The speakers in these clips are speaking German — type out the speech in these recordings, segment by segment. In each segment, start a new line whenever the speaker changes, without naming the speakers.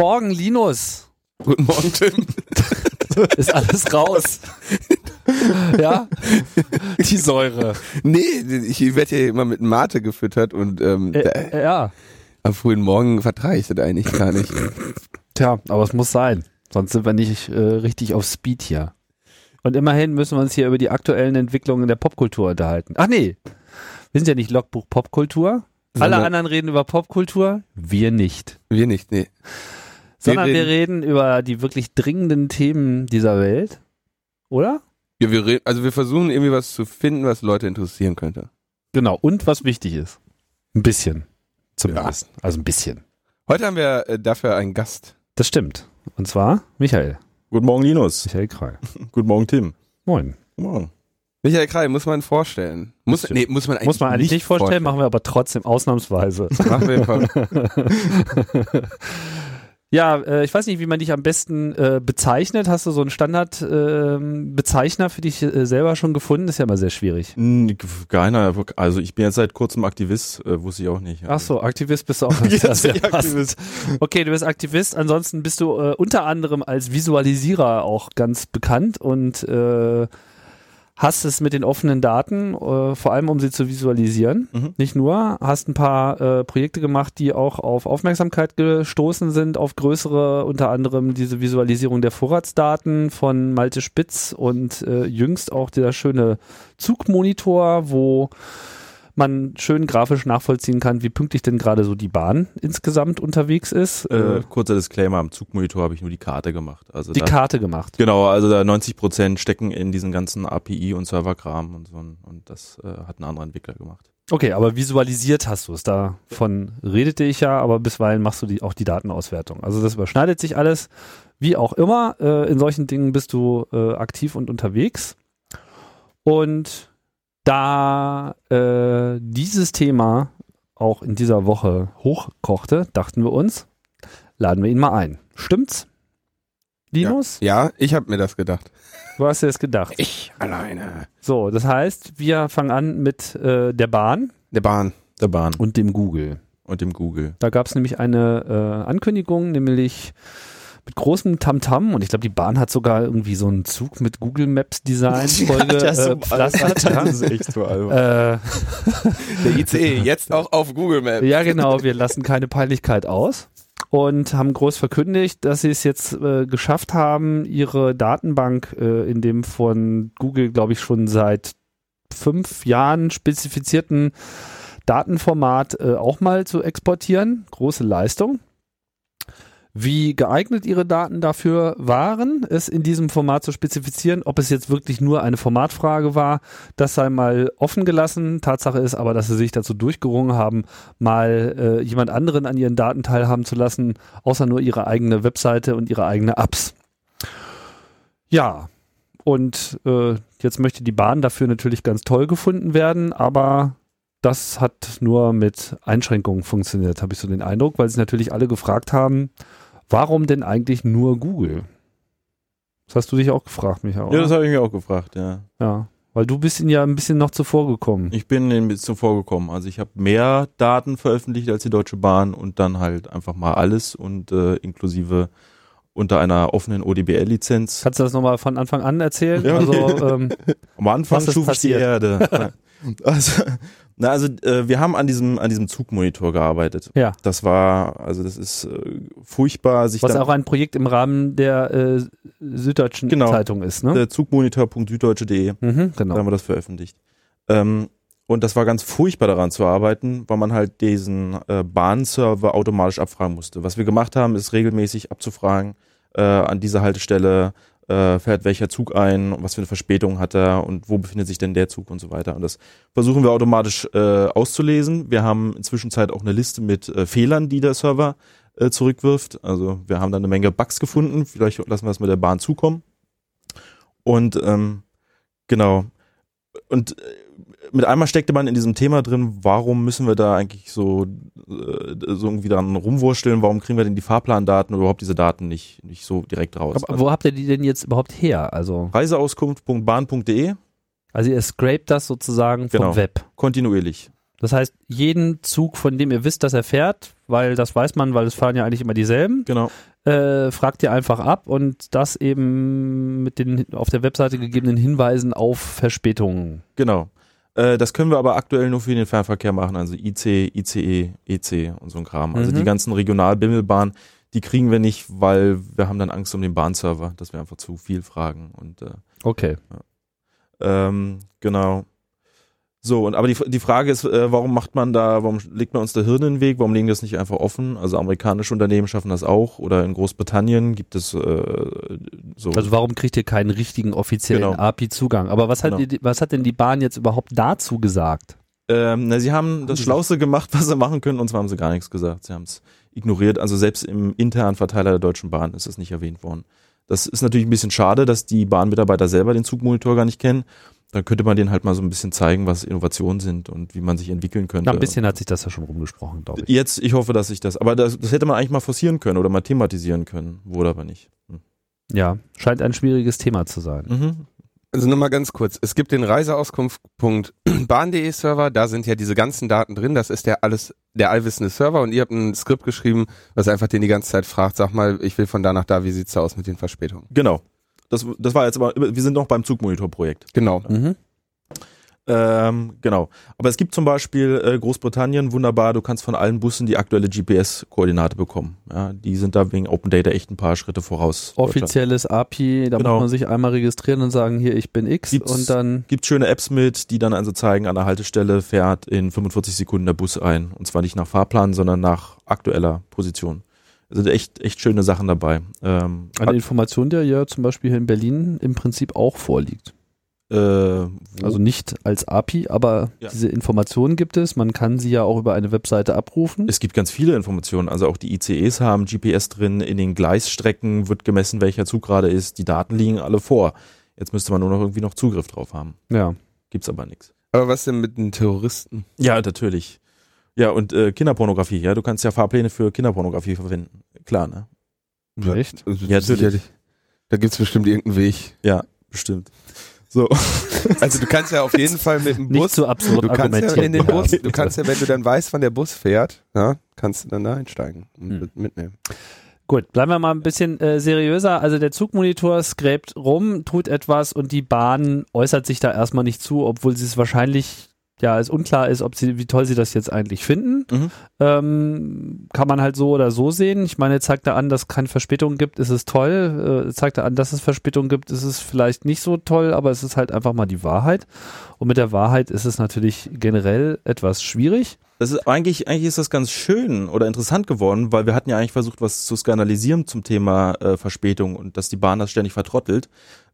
Guten Morgen, Linus.
Guten Morgen, Tim.
Ist alles raus. ja? Die Säure.
Nee, ich werde ja immer mit Mate gefüttert und ähm,
Äh, ja.
am frühen Morgen vertrage ich das eigentlich gar nicht.
Tja, aber es muss sein. Sonst sind wir nicht äh, richtig auf Speed hier. Und immerhin müssen wir uns hier über die aktuellen Entwicklungen der Popkultur unterhalten. Ach nee, wir sind ja nicht Logbuch Popkultur. Alle anderen reden über Popkultur, wir nicht.
Wir nicht, nee.
Sondern wir
reden-
reden über die wirklich dringenden Themen dieser Welt. Oder?
Ja, wir reden, also wir versuchen irgendwie was zu finden, was Leute interessieren könnte.
Genau. Und was wichtig ist. Ein bisschen. Zumindest. Also ein bisschen.
Heute haben wir äh, dafür einen Gast.
Das stimmt. Und zwar Michael.
Guten Morgen, Linus.
Michael Krall.
Guten Morgen, Tim.
Moin.
Guten Morgen.
Michael Kreil, muss man vorstellen. Muss, nee, muss man eigentlich,
Muss man eigentlich nicht vorstellen, machen wir aber trotzdem ausnahmsweise.
Machen wir einfach.
Ja, äh, ich weiß nicht, wie man dich am besten äh, bezeichnet. Hast du so einen Standard-Bezeichner für dich äh, selber schon gefunden? ist ja immer sehr schwierig.
Keiner, also ich bin jetzt seit kurzem Aktivist, äh, wusste ich auch nicht.
Ach so, Aktivist bist du auch.
Jetzt
Das
bin ich
passt.
Aktivist.
Okay, du bist Aktivist. Ansonsten bist du äh, unter anderem als Visualisierer auch ganz bekannt und äh, hast es mit den offenen Daten, äh, vor allem um sie zu visualisieren.
Mhm.
Nicht nur, hast ein paar äh, Projekte gemacht, die auch auf Aufmerksamkeit gestoßen sind, auf größere, unter anderem diese Visualisierung der Vorratsdaten von Malte Spitz und äh, jüngst auch der schöne Zugmonitor, wo man schön grafisch nachvollziehen kann, wie pünktlich denn gerade so die Bahn insgesamt unterwegs ist.
Äh, kurzer Disclaimer, am Zugmonitor habe ich nur die Karte gemacht. Also
die
da,
Karte gemacht.
Genau, also da 90 Prozent stecken in diesen ganzen API und Serverkram und so und das äh, hat ein anderer Entwickler gemacht.
Okay, aber visualisiert hast du es. Davon redete ich ja, aber bisweilen machst du die, auch die Datenauswertung. Also das überschneidet sich alles. Wie auch immer, äh, in solchen Dingen bist du äh, aktiv und unterwegs. Und da äh, dieses Thema auch in dieser Woche hochkochte, dachten wir uns, laden wir ihn mal ein. Stimmt's? Linus?
Ja, ich habe mir das gedacht.
Du hast dir das gedacht.
Ich alleine.
So, das heißt, wir fangen an mit äh, der Bahn
Der Bahn.
Der Bahn
und dem Google.
und dem Google.
Da gab es nämlich eine äh, Ankündigung, nämlich mit großem Tamtam und ich glaube, die Bahn hat sogar irgendwie so einen Zug mit Google Maps Design Folge äh, pflastert. ja.
Das ist echt so albern.
Äh,
Der ICE, jetzt auch auf Google Maps.
ja, genau, wir lassen keine Peinlichkeit aus und haben groß verkündigt, dass sie es jetzt äh, geschafft haben, ihre Datenbank äh, in dem von Google, glaube ich, schon seit fünf Jahren spezifizierten Datenformat äh, auch mal zu exportieren. Große Leistung. Wie geeignet Ihre Daten dafür waren, es in diesem Format zu spezifizieren, ob es jetzt wirklich nur eine Formatfrage war, das sei mal offen gelassen. Tatsache ist aber, dass Sie sich dazu durchgerungen haben, mal äh, jemand anderen an Ihren Daten teilhaben zu lassen, außer nur Ihre eigene Webseite und Ihre eigene Apps. Ja, und äh, jetzt möchte die Bahn dafür natürlich ganz toll gefunden werden, aber das hat nur mit Einschränkungen funktioniert, habe ich so den Eindruck, weil sich natürlich alle gefragt haben, warum denn eigentlich nur Google? Das hast du dich auch gefragt, Michael.
Ja,
oder?
das habe ich mir auch gefragt, ja.
ja, weil du bist ihnen ja ein bisschen noch zuvor gekommen.
Ich bin ein bisschen vorgekommen. Also ich habe mehr Daten veröffentlicht als die Deutsche Bahn und dann halt einfach mal alles und äh, inklusive unter einer offenen ODBL-Lizenz.
Kannst du das nochmal von Anfang an erzählen?
Ja.
Also, ähm,
Am Anfang schuf ich die? Erde. also, na, also äh, wir haben an diesem an diesem Zugmonitor gearbeitet.
ja.
Das war, also das ist äh, furchtbar, sich
Was auch ein Projekt im Rahmen der äh, Süddeutschen
Genau.
Zeitung ist, ne?
der Zugmonitor.süddeutsche.de,
Mhm,
da
genau.
haben wir das veröffentlicht. Ähm, und das war ganz furchtbar daran zu arbeiten, weil man halt diesen äh, Bahnserver automatisch abfragen musste. Was wir gemacht haben, ist regelmäßig abzufragen, äh, an dieser Haltestelle äh, fährt welcher Zug ein, was für eine Verspätung hat er und wo befindet sich denn der Zug und so weiter. Und das versuchen wir automatisch äh, auszulesen. Wir haben inzwischen auch eine Liste mit äh, Fehlern, die der Server äh, zurückwirft. Also wir haben da eine Menge Bugs gefunden. Vielleicht lassen wir das mit der Bahn zukommen. Und ähm, genau. Und äh, mit einmal steckte man in diesem Thema drin, warum müssen wir da eigentlich so, äh, so irgendwie dran rumwursteln, warum kriegen wir denn die Fahrplandaten oder überhaupt diese Daten nicht, nicht so direkt raus?
Aber wo habt ihr die denn jetzt überhaupt her? Also,
Reiseauskunft.bahn.de
also ihr scrapt das sozusagen vom
Genau.
Web.
kontinuierlich.
Das heißt, jeden Zug, von dem ihr wisst, dass er fährt, weil das weiß man, weil es fahren ja eigentlich immer dieselben,
Genau.
äh, fragt ihr einfach ab und das eben mit den auf der Webseite gegebenen Hinweisen auf Verspätungen.
Genau. Äh, das können wir aber aktuell nur für den Fernverkehr machen, also IC, ICE, EC und so ein Kram. Also
Mhm.
die ganzen Regionalbimmelbahnen, die kriegen wir nicht, weil wir haben dann Angst um den Bahnserver, dass wir einfach zu viel fragen. Und äh,
Okay.
ähm, genau. So, und aber die, die Frage ist, äh, warum macht man da, warum legt man uns da Hirn in den Weg? Warum legen die das nicht einfach offen? Also amerikanische Unternehmen schaffen das auch oder in Großbritannien gibt es äh, so.
Also warum kriegt ihr keinen richtigen offiziellen
Genau.
API-Zugang? Aber was hat,
Genau.
die, was hat denn die Bahn jetzt überhaupt dazu gesagt?
Ähm, na, sie haben das Schlauste gemacht, was sie machen können, und zwar haben sie gar nichts gesagt. Sie haben es ignoriert. Also selbst im internen Verteiler der Deutschen Bahn ist es nicht erwähnt worden. Das ist natürlich ein bisschen schade, dass die Bahnmitarbeiter selber den Zugmonitor gar nicht kennen. Dann könnte man denen halt mal so ein bisschen zeigen, was Innovationen sind und wie man sich entwickeln könnte.
Na, ein bisschen hat sich das ja schon rumgesprochen, glaube ich.
Jetzt, ich hoffe, dass ich das, aber das, das hätte man eigentlich mal forcieren können oder mal thematisieren können. Wurde aber nicht. Hm.
Ja, scheint ein schwieriges Thema zu sein.
Mhm.
Also nochmal ganz kurz. Es gibt den Reiseauskunft.bahn.de Server, da sind ja diese ganzen Daten drin. Das ist der alles, der allwissende Server und ihr habt ein Skript geschrieben, was einfach den die ganze Zeit fragt, sag mal, ich will von da nach da, wie sieht's da aus mit den Verspätungen?
Genau. Das, das war jetzt aber, wir sind noch beim Zugmonitor-Projekt.
Genau.
Mhm.
Ähm, genau. Aber es gibt zum Beispiel äh, Großbritannien, wunderbar, du kannst von allen Bussen die aktuelle GPS-Koordinate bekommen. Ja, die sind da wegen Open Data echt ein paar Schritte voraus.
Offizielles API, da
Genau.
muss man sich einmal registrieren und sagen, hier, ich bin X
Gibt's-
und dann,
Gibt schöne Apps mit, die dann also zeigen, an der Haltestelle fährt in 45 Sekunden der Bus ein. Und zwar nicht nach Fahrplan, sondern nach aktueller Position. Also echt, echt schöne Sachen dabei. Ähm,
eine Information, der ja zum Beispiel hier in Berlin im Prinzip auch vorliegt.
äh,
Also nicht als API, aber
Ja.
diese Informationen gibt es. Man kann sie ja auch über eine Webseite abrufen.
Es gibt ganz viele Informationen. Also auch die ICEs haben GPS drin. In den Gleisstrecken wird gemessen, welcher Zug gerade ist. Die Daten liegen alle vor. Jetzt müsste man nur noch irgendwie noch Zugriff drauf haben.
ja.
Gibt's aber nichts.
Aber was denn mit den Terroristen?
Ja, natürlich. Ja, und äh, Kinderpornografie. Ja, du kannst ja Fahrpläne für Kinderpornografie verwenden. Klar, ne?
Echt?
Also,
Ja,
sicherlich. Da gibt's bestimmt irgendeinen Weg.
Ja, bestimmt. So.
Also du kannst ja auf jeden Fall mit dem
Nicht
Bus,
so absurd
du kannst ja in den
Ja.
Bus, du kannst ja, wenn du dann weißt, wann der Bus fährt, ja, kannst du dann da einsteigen und
Hm.
mit- mitnehmen.
Gut, bleiben wir mal ein bisschen äh, seriöser. Also der Zugmonitor scrapt rum, tut etwas und die Bahn äußert sich da erstmal nicht zu, obwohl sie es wahrscheinlich, ja, es unklar ist, ob sie, wie toll sie das jetzt eigentlich finden.
Mhm.
Ähm, kann man halt so oder so sehen. Ich meine, zeigt er an, dass es keine Verspätung gibt, ist es toll. Äh, zeigt er an, dass es Verspätung gibt, ist es vielleicht nicht so toll, aber es ist halt einfach mal die Wahrheit. Und mit der Wahrheit ist es natürlich generell etwas schwierig.
Das ist eigentlich, eigentlich ist das ganz schön oder interessant geworden, weil wir hatten ja eigentlich versucht, was zu skandalisieren zum Thema äh, Verspätung und dass die Bahn das ständig vertrottelt.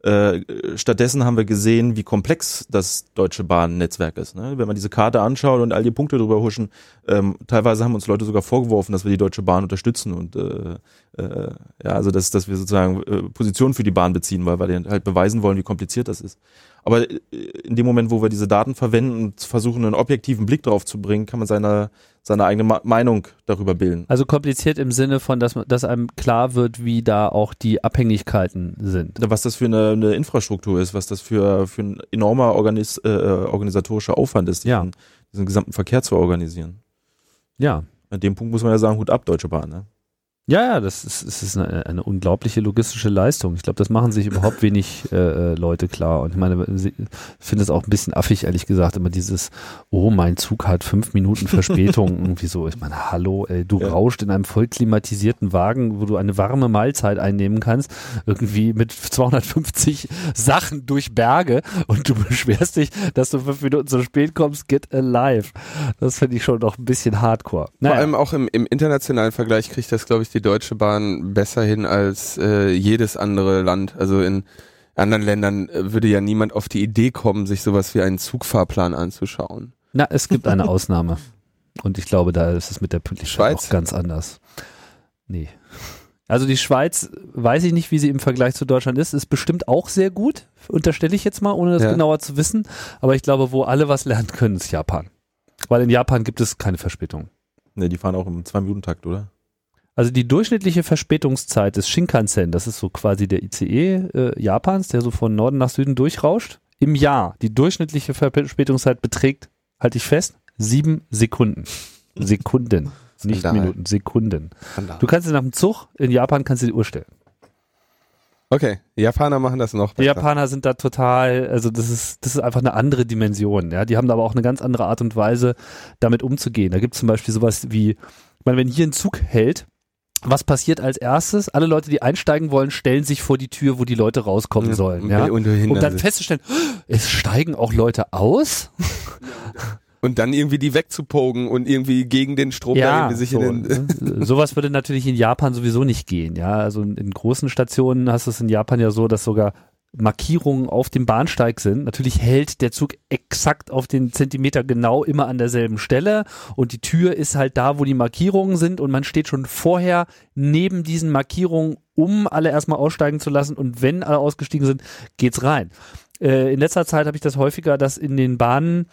Äh, stattdessen haben wir gesehen, wie komplex das deutsche Bahnnetzwerk ist. Ne? Wenn man diese Karte anschaut und all die Punkte drüber huschen, ähm, teilweise haben uns Leute sogar vorgeworfen, dass wir die Deutsche Bahn unterstützen und äh, äh, ja, also dass, dass wir sozusagen äh, Position für die Bahn beziehen, weil wir halt beweisen wollen, wie kompliziert das ist. Aber äh, in dem Moment, wo wir diese Daten verwenden und versuchen, einen objektiven Blick drauf zu bringen, kann man seine, seine eigene Ma Meinung darüber bilden.
Also kompliziert im Sinne von, dass, dass einem klar wird, wie da auch die Abhängigkeiten sind.
Was das für eine, eine Infrastruktur ist, was das für, für ein enormer Organis äh, organisatorischer Aufwand ist,
Ja.
diesen, diesen gesamten Verkehr zu organisieren.
Ja.
An dem Punkt muss man ja sagen, Hut ab, Deutsche Bahn. Ne?
Ja, ja, das ist, es ist eine, eine unglaubliche logistische Leistung. Ich glaube, das machen sich überhaupt wenig äh, äh, Leute klar. Und ich meine, ich finde es auch ein bisschen affig, ehrlich gesagt, immer dieses, oh, mein Zug hat fünf Minuten Verspätung, irgendwie so. Ich meine, hallo, ey, du
Ja.
rauscht in einem voll klimatisierten Wagen, wo du eine warme Mahlzeit einnehmen kannst, irgendwie mit 250 Sachen durch Berge und du beschwerst dich, dass du fünf Minuten zu spät kommst, get alive. Das finde ich schon noch ein bisschen hardcore.
Vor allem auch im, im internationalen Vergleich kriegt das, glaube ich, die Deutsche Bahn besser hin als äh, jedes andere Land. Also in anderen Ländern äh, würde ja niemand auf die Idee kommen, sich sowas wie einen Zugfahrplan anzuschauen.
Na, es gibt eine Ausnahme. Und ich glaube, da ist es mit der Pünktlichkeit
Schweiz?
auch ganz anders. Nee. Also die Schweiz, weiß ich nicht, wie sie im Vergleich zu Deutschland ist, ist bestimmt auch sehr gut, unterstelle ich jetzt mal, ohne das
Ja.
genauer zu wissen. Aber ich glaube, wo alle was lernen können, ist Japan. Weil in Japan gibt es keine Verspätung.
Ne, die fahren auch im Zwei-Minuten-Takt, oder?
Also die durchschnittliche Verspätungszeit des Shinkansen, das ist so quasi der ICE äh, Japans, der so von Norden nach Süden durchrauscht, im Jahr. Die durchschnittliche Verspätungszeit beträgt, halte ich fest, Sieben Sekunden. Sekunden. Nicht
Skandal.
Minuten, Sekunden. Du kannst dir nach dem Zug in Japan kannst du die Uhr stellen.
Okay, die Japaner machen das noch
Die
besser.
Japaner sind da total, also das ist, das ist einfach eine andere Dimension. Ja, die haben da aber auch eine ganz andere Art und Weise, damit umzugehen. Da gibt es zum Beispiel sowas wie, ich meine, wenn hier ein Zug hält, was passiert als erstes? Alle Leute, die einsteigen wollen, stellen sich vor die Tür, wo die Leute rauskommen sollen. Ja?
Und,
Um dann festzustellen, es steigen auch Leute aus?
und dann irgendwie die wegzupogen und irgendwie gegen den Strom irgendwie sich
so,
in den.
ne? sowas würde natürlich in Japan sowieso nicht gehen. Ja, also in, in großen Stationen hast du es in Japan ja so, dass sogar Markierungen auf dem Bahnsteig sind. Natürlich hält der Zug exakt auf den Zentimeter genau immer an derselben Stelle und die Tür ist halt da, wo die Markierungen sind und man steht schon vorher neben diesen Markierungen, um alle erstmal aussteigen zu lassen und wenn alle ausgestiegen sind, geht's rein. Äh, in letzter Zeit habe ich das häufiger, dass in den Bahnen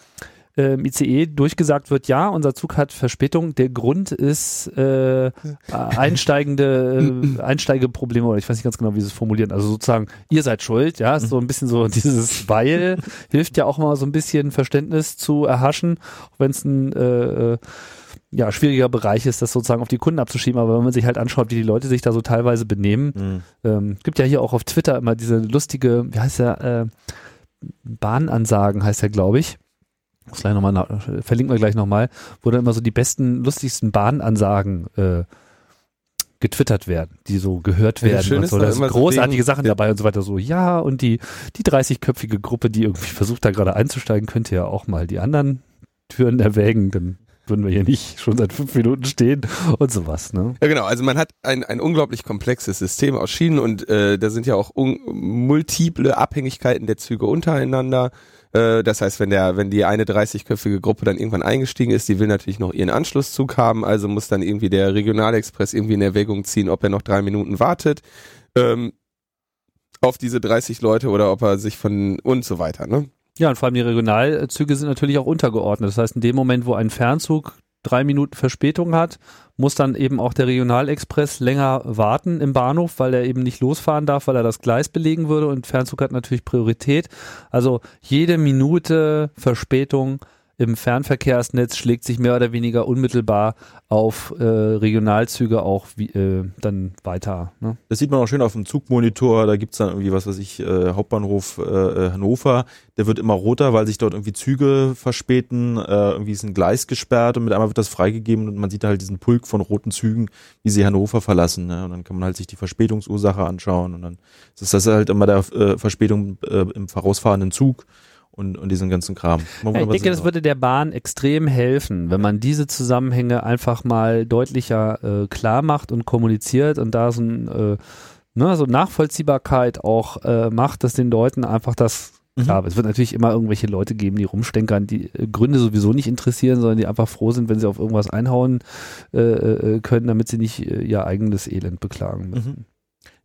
äh, ICE durchgesagt wird, ja, unser Zug hat Verspätung. Der Grund ist äh, einsteigende äh, Einsteigeprobleme oder ich weiß nicht ganz genau, wie sie es formulieren. Also sozusagen, ihr seid schuld, ja, ist so ein bisschen so dieses Weil hilft ja auch mal so ein bisschen Verständnis zu erhaschen, auch wenn es ein äh, äh, ja, schwieriger Bereich ist, das sozusagen auf die Kunden abzuschieben, aber wenn man sich halt anschaut, wie die Leute sich da so teilweise benehmen,
Mhm.
ähm, gibt ja hier auch auf Twitter immer diese lustige, wie heißt der, äh, Bahnansagen heißt der, glaube ich. Muss gleich noch mal nach, verlinken wir gleich nochmal, wo dann immer so die besten, lustigsten Bahnansagen äh, getwittert werden, die so gehört
Ja,
werden und so. Da sind
so
großartige
wegen-
Sachen dabei und so weiter. So, ja, und die, die 30-köpfige Gruppe, die irgendwie versucht, da gerade einzusteigen, könnte ja auch mal die anderen Türen erwägen, dann würden wir hier nicht schon seit fünf Minuten stehen und sowas, ne?
Ja, genau. Also man hat ein, ein unglaublich komplexes System aus Schienen und äh, da sind ja auch multiple Abhängigkeiten der Züge untereinander. Äh, das heißt, wenn der, wenn die eine 30-köpfige Gruppe dann irgendwann eingestiegen ist, die will natürlich noch ihren Anschlusszug haben, also muss dann irgendwie der Regionalexpress irgendwie in Erwägung ziehen, ob er noch drei Minuten wartet ähm, auf diese 30 Leute oder ob er sich von und so weiter. Ne?
Ja, und vor allem die Regionalzüge sind natürlich auch untergeordnet. Das heißt, in dem Moment, wo ein Fernzug drei Minuten Verspätung hat, muss dann eben auch der Regionalexpress länger warten im Bahnhof, weil er eben nicht losfahren darf, weil er das Gleis belegen würde und Fernzug hat natürlich Priorität. Also jede Minute Verspätung im Fernverkehrsnetz schlägt sich mehr oder weniger unmittelbar auf äh, Regionalzüge auch wie, äh, dann weiter. Ne?
Das sieht man auch schön auf dem Zugmonitor. Da gibt's dann irgendwie, was weiß ich, äh, Hauptbahnhof äh, Hannover. Der wird immer roter, weil sich dort irgendwie Züge verspäten. Äh, irgendwie ist ein Gleis gesperrt und mit einmal wird das freigegeben und man sieht halt diesen Pulk von roten Zügen, wie sie Hannover verlassen. Ne? Und dann kann man halt sich die Verspätungsursache anschauen und dann ist das halt immer der äh, Verspätung äh, im vorausfahrenden Zug und, und diesen ganzen Kram.
Ja, ich denke, das würde der Bahn extrem helfen, wenn man diese Zusammenhänge einfach mal deutlicher äh, klar macht und kommuniziert und da so, ein, äh, ne, so Nachvollziehbarkeit auch äh, macht, dass den Leuten einfach das
Mhm.
klar, es wird natürlich immer irgendwelche Leute geben, die rumstenkern, die äh, Gründe sowieso nicht interessieren, sondern die einfach froh sind, wenn sie auf irgendwas einhauen äh, äh, können, damit sie nicht äh, ihr eigenes Elend beklagen müssen.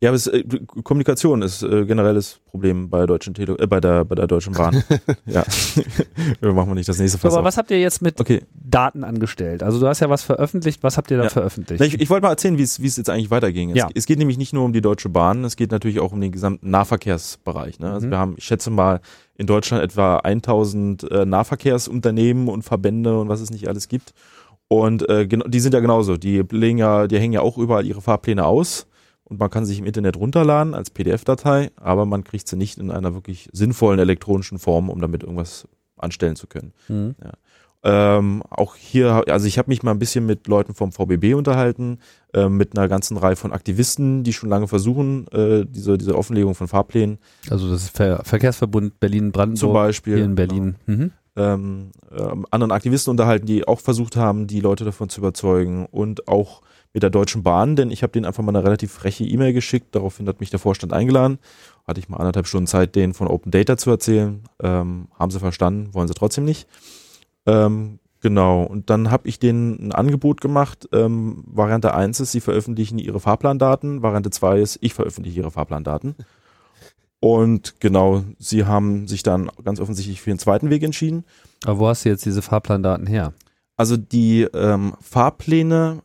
Ja, aber es, äh, Kommunikation ist äh, generelles Problem bei der deutschen Tele äh, bei der bei der deutschen Bahn. ja, machen wir nicht das nächste
So,
Fass
aber
auf.
was habt ihr jetzt mit
Okay,
Daten angestellt? Also du hast ja was veröffentlicht, was habt ihr da
Ja.
veröffentlicht?
Na, ich, ich wollte mal erzählen, wie es wie es jetzt eigentlich weiterging.
Ja.
Es, es geht nämlich nicht nur um die Deutsche Bahn, es geht natürlich auch um den gesamten Nahverkehrsbereich. Ne? Also
Mhm.
wir haben, ich schätze mal, in Deutschland etwa 1000 äh, Nahverkehrsunternehmen und Verbände und was es nicht alles gibt. Und äh, genau, die sind ja genauso. Die legen ja, die hängen ja auch überall ihre Fahrpläne aus und man kann sich im Internet runterladen als PDF-Datei, aber man kriegt sie nicht in einer wirklich sinnvollen elektronischen Form, um damit irgendwas anstellen zu können.
Mhm.
Ähm, auch hier, also ich habe mich mal ein bisschen mit Leuten vom VBB unterhalten, ähm, mit einer ganzen Reihe von Aktivisten, die schon lange versuchen, äh, diese, diese Offenlegung von Fahrplänen
Also das Ver Verkehrsverbund Berlin-Brandenburg
zum Beispiel
hier in Berlin. Mhm.
ähm, ähm, anderen Aktivisten unterhalten, die auch versucht haben, die Leute davon zu überzeugen und auch mit der Deutschen Bahn, denn ich habe denen einfach mal eine relativ freche E-Mail geschickt, daraufhin hat mich der Vorstand eingeladen, hatte ich mal anderthalb Stunden Zeit, denen von Open Data zu erzählen, ähm, haben sie verstanden, wollen sie trotzdem nicht. Ähm, genau, und dann habe ich denen ein Angebot gemacht, ähm, Variante 1 ist, sie veröffentlichen ihre Fahrplandaten, Variante 2 ist, ich veröffentliche ihre Fahrplandaten. Und genau, sie haben sich dann ganz offensichtlich für den zweiten Weg entschieden.
Aber wo hast du jetzt diese Fahrplandaten her?
Also die ähm, Fahrpläne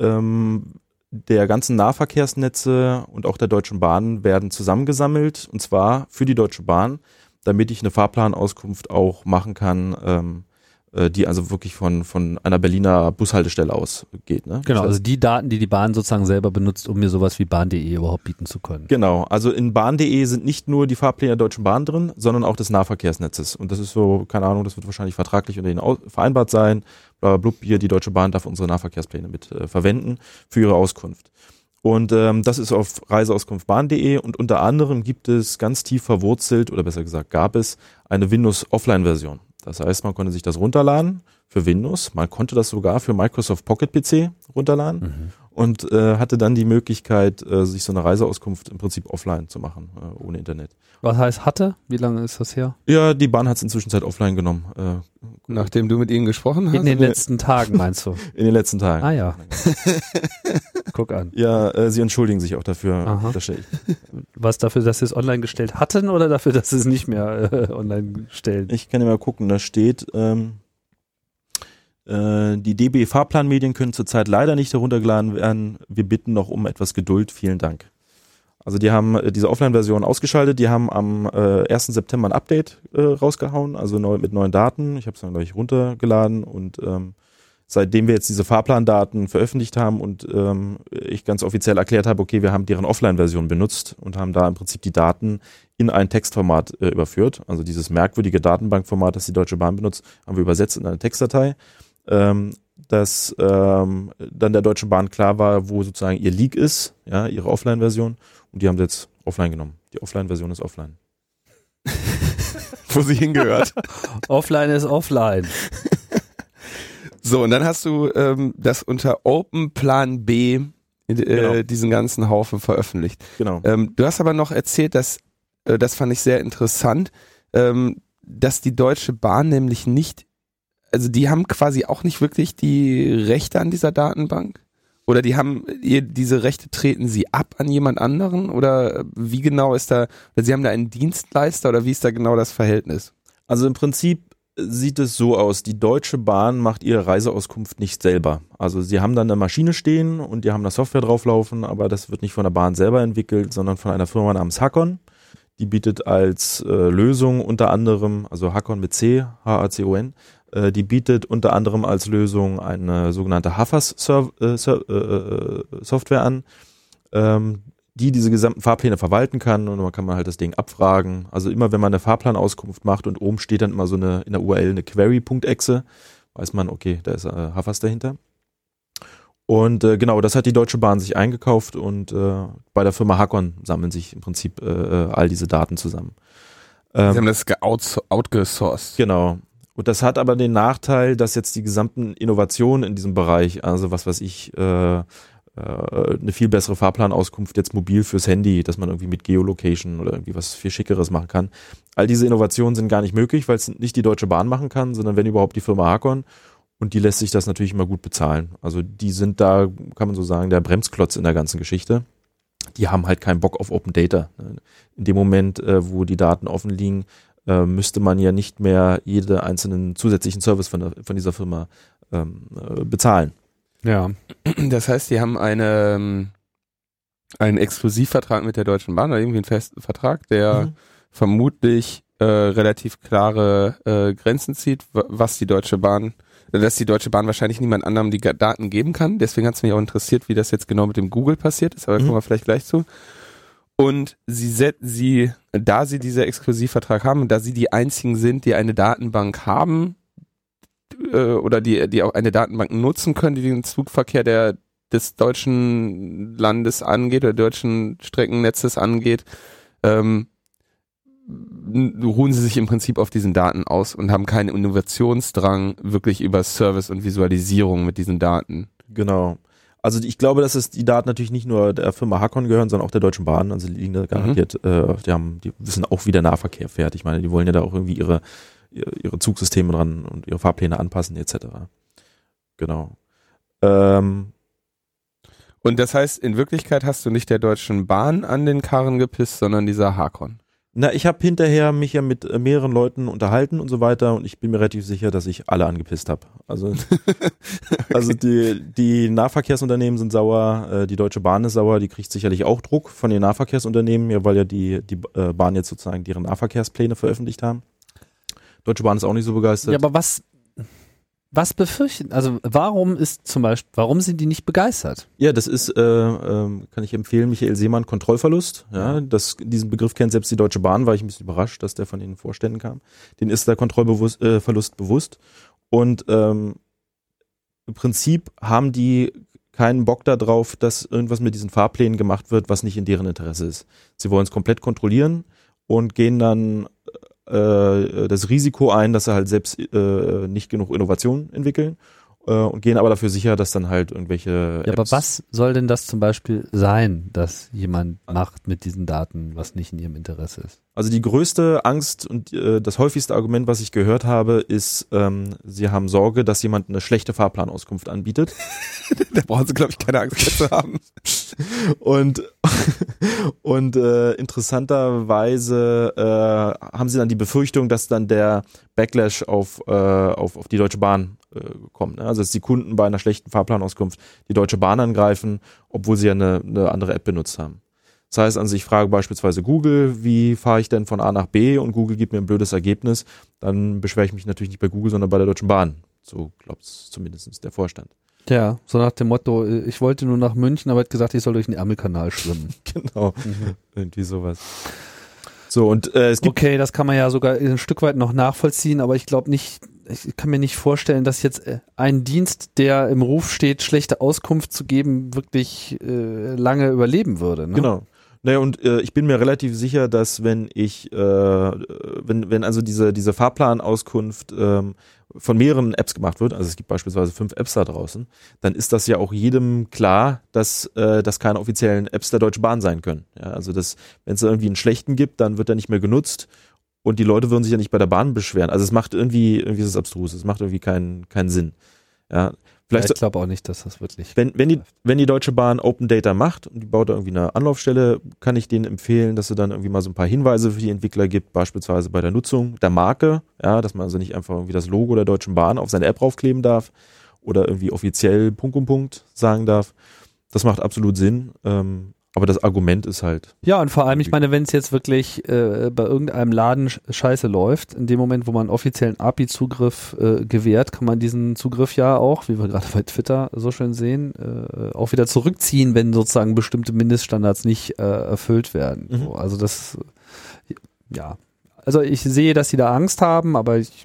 ähm, der ganzen Nahverkehrsnetze und auch der Deutschen Bahn werden zusammengesammelt und zwar für die Deutsche Bahn, damit ich eine Fahrplanauskunft auch machen kann, ähm, äh, die also wirklich von, von einer Berliner Bushaltestelle aus geht. Ne?
Genau,
Das heißt-
also die Daten, die die Bahn sozusagen selber benutzt, um mir sowas wie bahn.de überhaupt bieten zu können.
Genau, also in bahn.de sind nicht nur die Fahrpläne der Deutschen Bahn drin, sondern auch des Nahverkehrsnetzes. Und das ist so, keine Ahnung, das wird wahrscheinlich vertraglich unter ihnen vereinbart sein. Bla, blub, hier, die Deutsche Bahn darf unsere Nahverkehrspläne mit äh, verwenden für ihre Auskunft. Und ähm, das ist auf reiseauskunftbahn.de und unter anderem gibt es ganz tief verwurzelt, oder besser gesagt gab es, eine Windows-Offline-Version. Das heißt, man konnte sich das runterladen für Windows, man konnte das sogar für Microsoft Pocket PC runterladen und äh, hatte dann die Möglichkeit, äh, sich so eine Reiseauskunft im Prinzip offline zu machen, äh, ohne Internet.
Was heißt hatte? Wie lange ist das her?
Ja, die Bahn hat es inzwischen Zeit offline genommen, äh,
Nachdem du mit ihnen gesprochen hast?
In den letzten Tagen meinst du?
in den letzten Tagen.
Ah ja. Guck an.
Ja, äh, sie entschuldigen sich auch dafür.
Was dafür, dass sie es online gestellt hatten oder dafür, dass sie es nicht mehr äh, online stellen?
Ich kann ja mal gucken, da steht, ähm, äh, die DB Fahrplanmedien können zurzeit leider nicht heruntergeladen werden. Wir bitten noch um etwas Geduld. Vielen Dank. Also die haben äh, diese Offline-Version ausgeschaltet, die haben am äh, 1. September ein Update äh, rausgehauen, also neu, mit neuen Daten. Ich habe es dann gleich runtergeladen und ähm, seitdem wir jetzt diese Fahrplandaten veröffentlicht haben und ähm, ich ganz offiziell erklärt habe, okay, wir haben deren Offline-Version benutzt und haben da im Prinzip die Daten in ein Textformat äh, überführt. Also dieses merkwürdige Datenbankformat, das die Deutsche Bahn benutzt, haben wir übersetzt in eine Textdatei. Ähm, dass ähm, dann der Deutschen Bahn klar war, wo sozusagen ihr Leak ist, ja, ihre Offline-Version. Und die haben sie jetzt offline genommen. Die Offline-Version ist offline.
Wo sie hingehört.
Offline ist offline.
so, und dann hast du ähm, das unter Open Plan B äh,
Genau.
diesen ganzen Haufen veröffentlicht.
Genau.
Ähm, du hast aber noch erzählt, dass, äh, das fand ich sehr interessant, ähm, dass die Deutsche Bahn nämlich nicht, also die haben quasi auch nicht wirklich die Rechte an dieser Datenbank? Oder die haben, diese Rechte treten sie ab an jemand anderen? Oder wie genau ist da, sie haben da einen Dienstleister oder wie ist da genau das Verhältnis?
Also im Prinzip sieht es so aus, die Deutsche Bahn macht ihre Reiseauskunft nicht selber. Also sie haben dann eine Maschine stehen und die haben da Software drauflaufen, aber das wird nicht von der Bahn selber entwickelt, sondern von einer Firma namens Hakon. Die bietet als äh, Lösung unter anderem, also Hakon mit C, H-A-C-O-N, die bietet unter anderem als Lösung eine sogenannte Hafas-Software an, ähm, die diese gesamten Fahrpläne verwalten kann und man kann man halt das Ding abfragen. Also immer wenn man eine Fahrplanauskunft macht und oben steht dann immer so eine in der URL eine Query.exe, weiß man, okay, da ist äh, Hafas dahinter. Und äh, genau, das hat die Deutsche Bahn sich eingekauft und äh, bei der Firma Hakon sammeln sich im Prinzip äh, äh, all diese Daten zusammen.
Sie
Ähm,
haben das outgesourced.
Genau. Und das hat aber den Nachteil, dass jetzt die gesamten Innovationen in diesem Bereich, also was weiß ich, äh, äh, eine viel bessere Fahrplanauskunft jetzt mobil fürs Handy, dass man irgendwie mit Geolocation oder irgendwie was viel schickeres machen kann. All diese Innovationen sind gar nicht möglich, weil es nicht die Deutsche Bahn machen kann, sondern wenn überhaupt die Firma Hakon. Und die lässt sich das natürlich immer gut bezahlen. Also die sind da, kann man so sagen, der Bremsklotz in der ganzen Geschichte. Die haben halt keinen Bock auf Open Data. In dem Moment, äh, wo die Daten offen liegen, äh, müsste man ja nicht mehr jede einzelnen zusätzlichen Service von, der, von dieser Firma ähm, äh, bezahlen.
Ja.
Das heißt, die haben eine, ähm, einen Exklusivvertrag mit der Deutschen Bahn oder irgendwie einen festen Vertrag, der
Mhm.
vermutlich äh, relativ klare äh, Grenzen zieht, wa- was die Deutsche Bahn, dass die Deutsche Bahn wahrscheinlich niemand anderem die Daten geben kann. Deswegen hat es mich auch interessiert, wie das jetzt genau mit dem Google passiert ist, aber da
Mhm.
kommen wir vielleicht gleich zu. Und sie, set- sie, da sie dieser Exklusivvertrag haben und da sie die einzigen sind, die eine Datenbank haben, äh, oder die, die auch eine Datenbank nutzen können, die den Zugverkehr der, des deutschen Landes angeht oder deutschen Streckennetzes angeht, ähm, ruhen sie sich im Prinzip auf diesen Daten aus und haben keinen Innovationsdrang wirklich über Service und Visualisierung mit diesen Daten.
Genau. Also ich glaube, dass es die Daten natürlich nicht nur der Firma Hakon gehören, sondern auch der Deutschen Bahn. Also die liegen da garantiert, äh, die haben, die wissen auch, wie der Nahverkehr fährt. Ich meine, die wollen ja da auch irgendwie ihre, ihre, ihre Zugsysteme dran und ihre Fahrpläne anpassen, etc. Genau. Ähm,
Und das heißt, in Wirklichkeit hast du nicht der Deutschen Bahn an den Karren gepisst, sondern dieser Hakon.
Na, ich habe hinterher mich ja mit äh, mehreren Leuten unterhalten und so weiter und ich bin mir relativ sicher, dass ich alle angepisst habe. Also, also die, die Nahverkehrsunternehmen sind sauer, äh, die Deutsche Bahn ist sauer, die kriegt sicherlich auch Druck von den Nahverkehrsunternehmen, ja, weil ja die, die äh, Bahn jetzt sozusagen deren Nahverkehrspläne veröffentlicht haben. Deutsche Bahn ist auch nicht so begeistert.
Ja, aber was, was befürchten? Also warum ist zum Beispiel, warum sind die nicht begeistert?
Ja, das ist, äh, äh, kann ich empfehlen, Michael Seemann, Kontrollverlust. Ja, das, diesen Begriff kennt selbst die Deutsche Bahn, war ich ein bisschen überrascht, dass der von den Vorständen kam. Den ist der Kontrollverlust äh, bewusst. Und ähm, im Prinzip haben die keinen Bock darauf, dass irgendwas mit diesen Fahrplänen gemacht wird, was nicht in deren Interesse ist. Sie wollen es komplett kontrollieren und gehen dann äh, das Risiko ein, dass sie halt selbst äh, nicht genug Innovation entwickeln äh, und gehen aber dafür sicher, dass dann halt irgendwelche.
Ja, aber was soll denn das zum Beispiel sein, dass jemand macht mit diesen Daten, was nicht in ihrem Interesse ist?
Also die größte Angst und äh, das häufigste Argument, was ich gehört habe, ist, ähm, sie haben Sorge, dass jemand eine schlechte Fahrplanauskunft anbietet.
da brauchen sie, glaube ich, keine Angst mehr zu haben.
und und äh, interessanterweise äh, haben sie dann die Befürchtung, dass dann der Backlash auf, äh, auf, auf die Deutsche Bahn äh, kommt. Ne? Also dass die Kunden bei einer schlechten Fahrplanauskunft die Deutsche Bahn angreifen, obwohl sie ja eine, eine andere App benutzt haben. Das heißt also, ich frage beispielsweise Google, wie fahre ich denn von A nach B und Google gibt mir ein blödes Ergebnis, dann beschwere ich mich natürlich nicht bei Google, sondern bei der Deutschen Bahn. So glaubt es zumindest der Vorstand.
Ja, so nach dem Motto, ich wollte nur nach München, aber hat gesagt, ich soll durch den Ärmelkanal schwimmen.
genau, mhm. irgendwie sowas. So, und äh, es gibt.
Okay, das kann man ja sogar ein Stück weit noch nachvollziehen, aber ich glaube nicht, ich kann mir nicht vorstellen, dass jetzt äh, ein Dienst, der im Ruf steht, schlechte Auskunft zu geben, wirklich äh, lange überleben würde. Ne?
Genau. Naja, und äh, ich bin mir relativ sicher, dass wenn ich, äh, wenn, wenn also diese, diese Fahrplanauskunft ähm, von mehreren Apps gemacht wird, also es gibt beispielsweise fünf Apps da draußen, dann ist das ja auch jedem klar, dass äh, das keine offiziellen Apps der Deutschen Bahn sein können. Ja, also das, wenn es irgendwie einen schlechten gibt, dann wird er nicht mehr genutzt und die Leute würden sich ja nicht bei der Bahn beschweren. Also es macht irgendwie, irgendwie ist es abstrus, es macht irgendwie keinen, keinen Sinn. Ja,
Vielleicht ja, ich glaube auch nicht, dass das wirklich.
Wenn, wenn, die, wenn die Deutsche Bahn Open Data macht und die baut da irgendwie eine Anlaufstelle, kann ich denen empfehlen, dass sie dann irgendwie mal so ein paar Hinweise für die Entwickler gibt, beispielsweise bei der Nutzung der Marke, ja, dass man also nicht einfach irgendwie das Logo der Deutschen Bahn auf seine App raufkleben darf oder irgendwie offiziell Punkt um Punkt sagen darf. Das macht absolut Sinn. Ähm, aber das Argument ist halt.
Ja, und vor allem, ich meine, wenn es jetzt wirklich äh, bei irgendeinem Laden scheiße läuft, in dem Moment, wo man offiziellen API-Zugriff äh, gewährt, kann man diesen Zugriff ja auch, wie wir gerade bei Twitter so schön sehen, äh, auch wieder zurückziehen, wenn sozusagen bestimmte Mindeststandards nicht äh, erfüllt werden. Mhm. So, also das, ja. Also ich sehe, dass sie da Angst haben, aber ich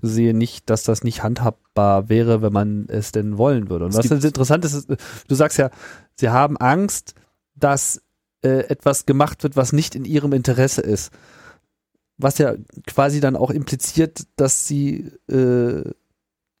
sehe nicht, dass das nicht handhabbar wäre, wenn man es denn wollen würde. Und was interessant ist, du sagst ja, sie haben Angst, dass äh, etwas gemacht wird, was nicht in ihrem Interesse ist. Was ja quasi dann auch impliziert, dass sie äh,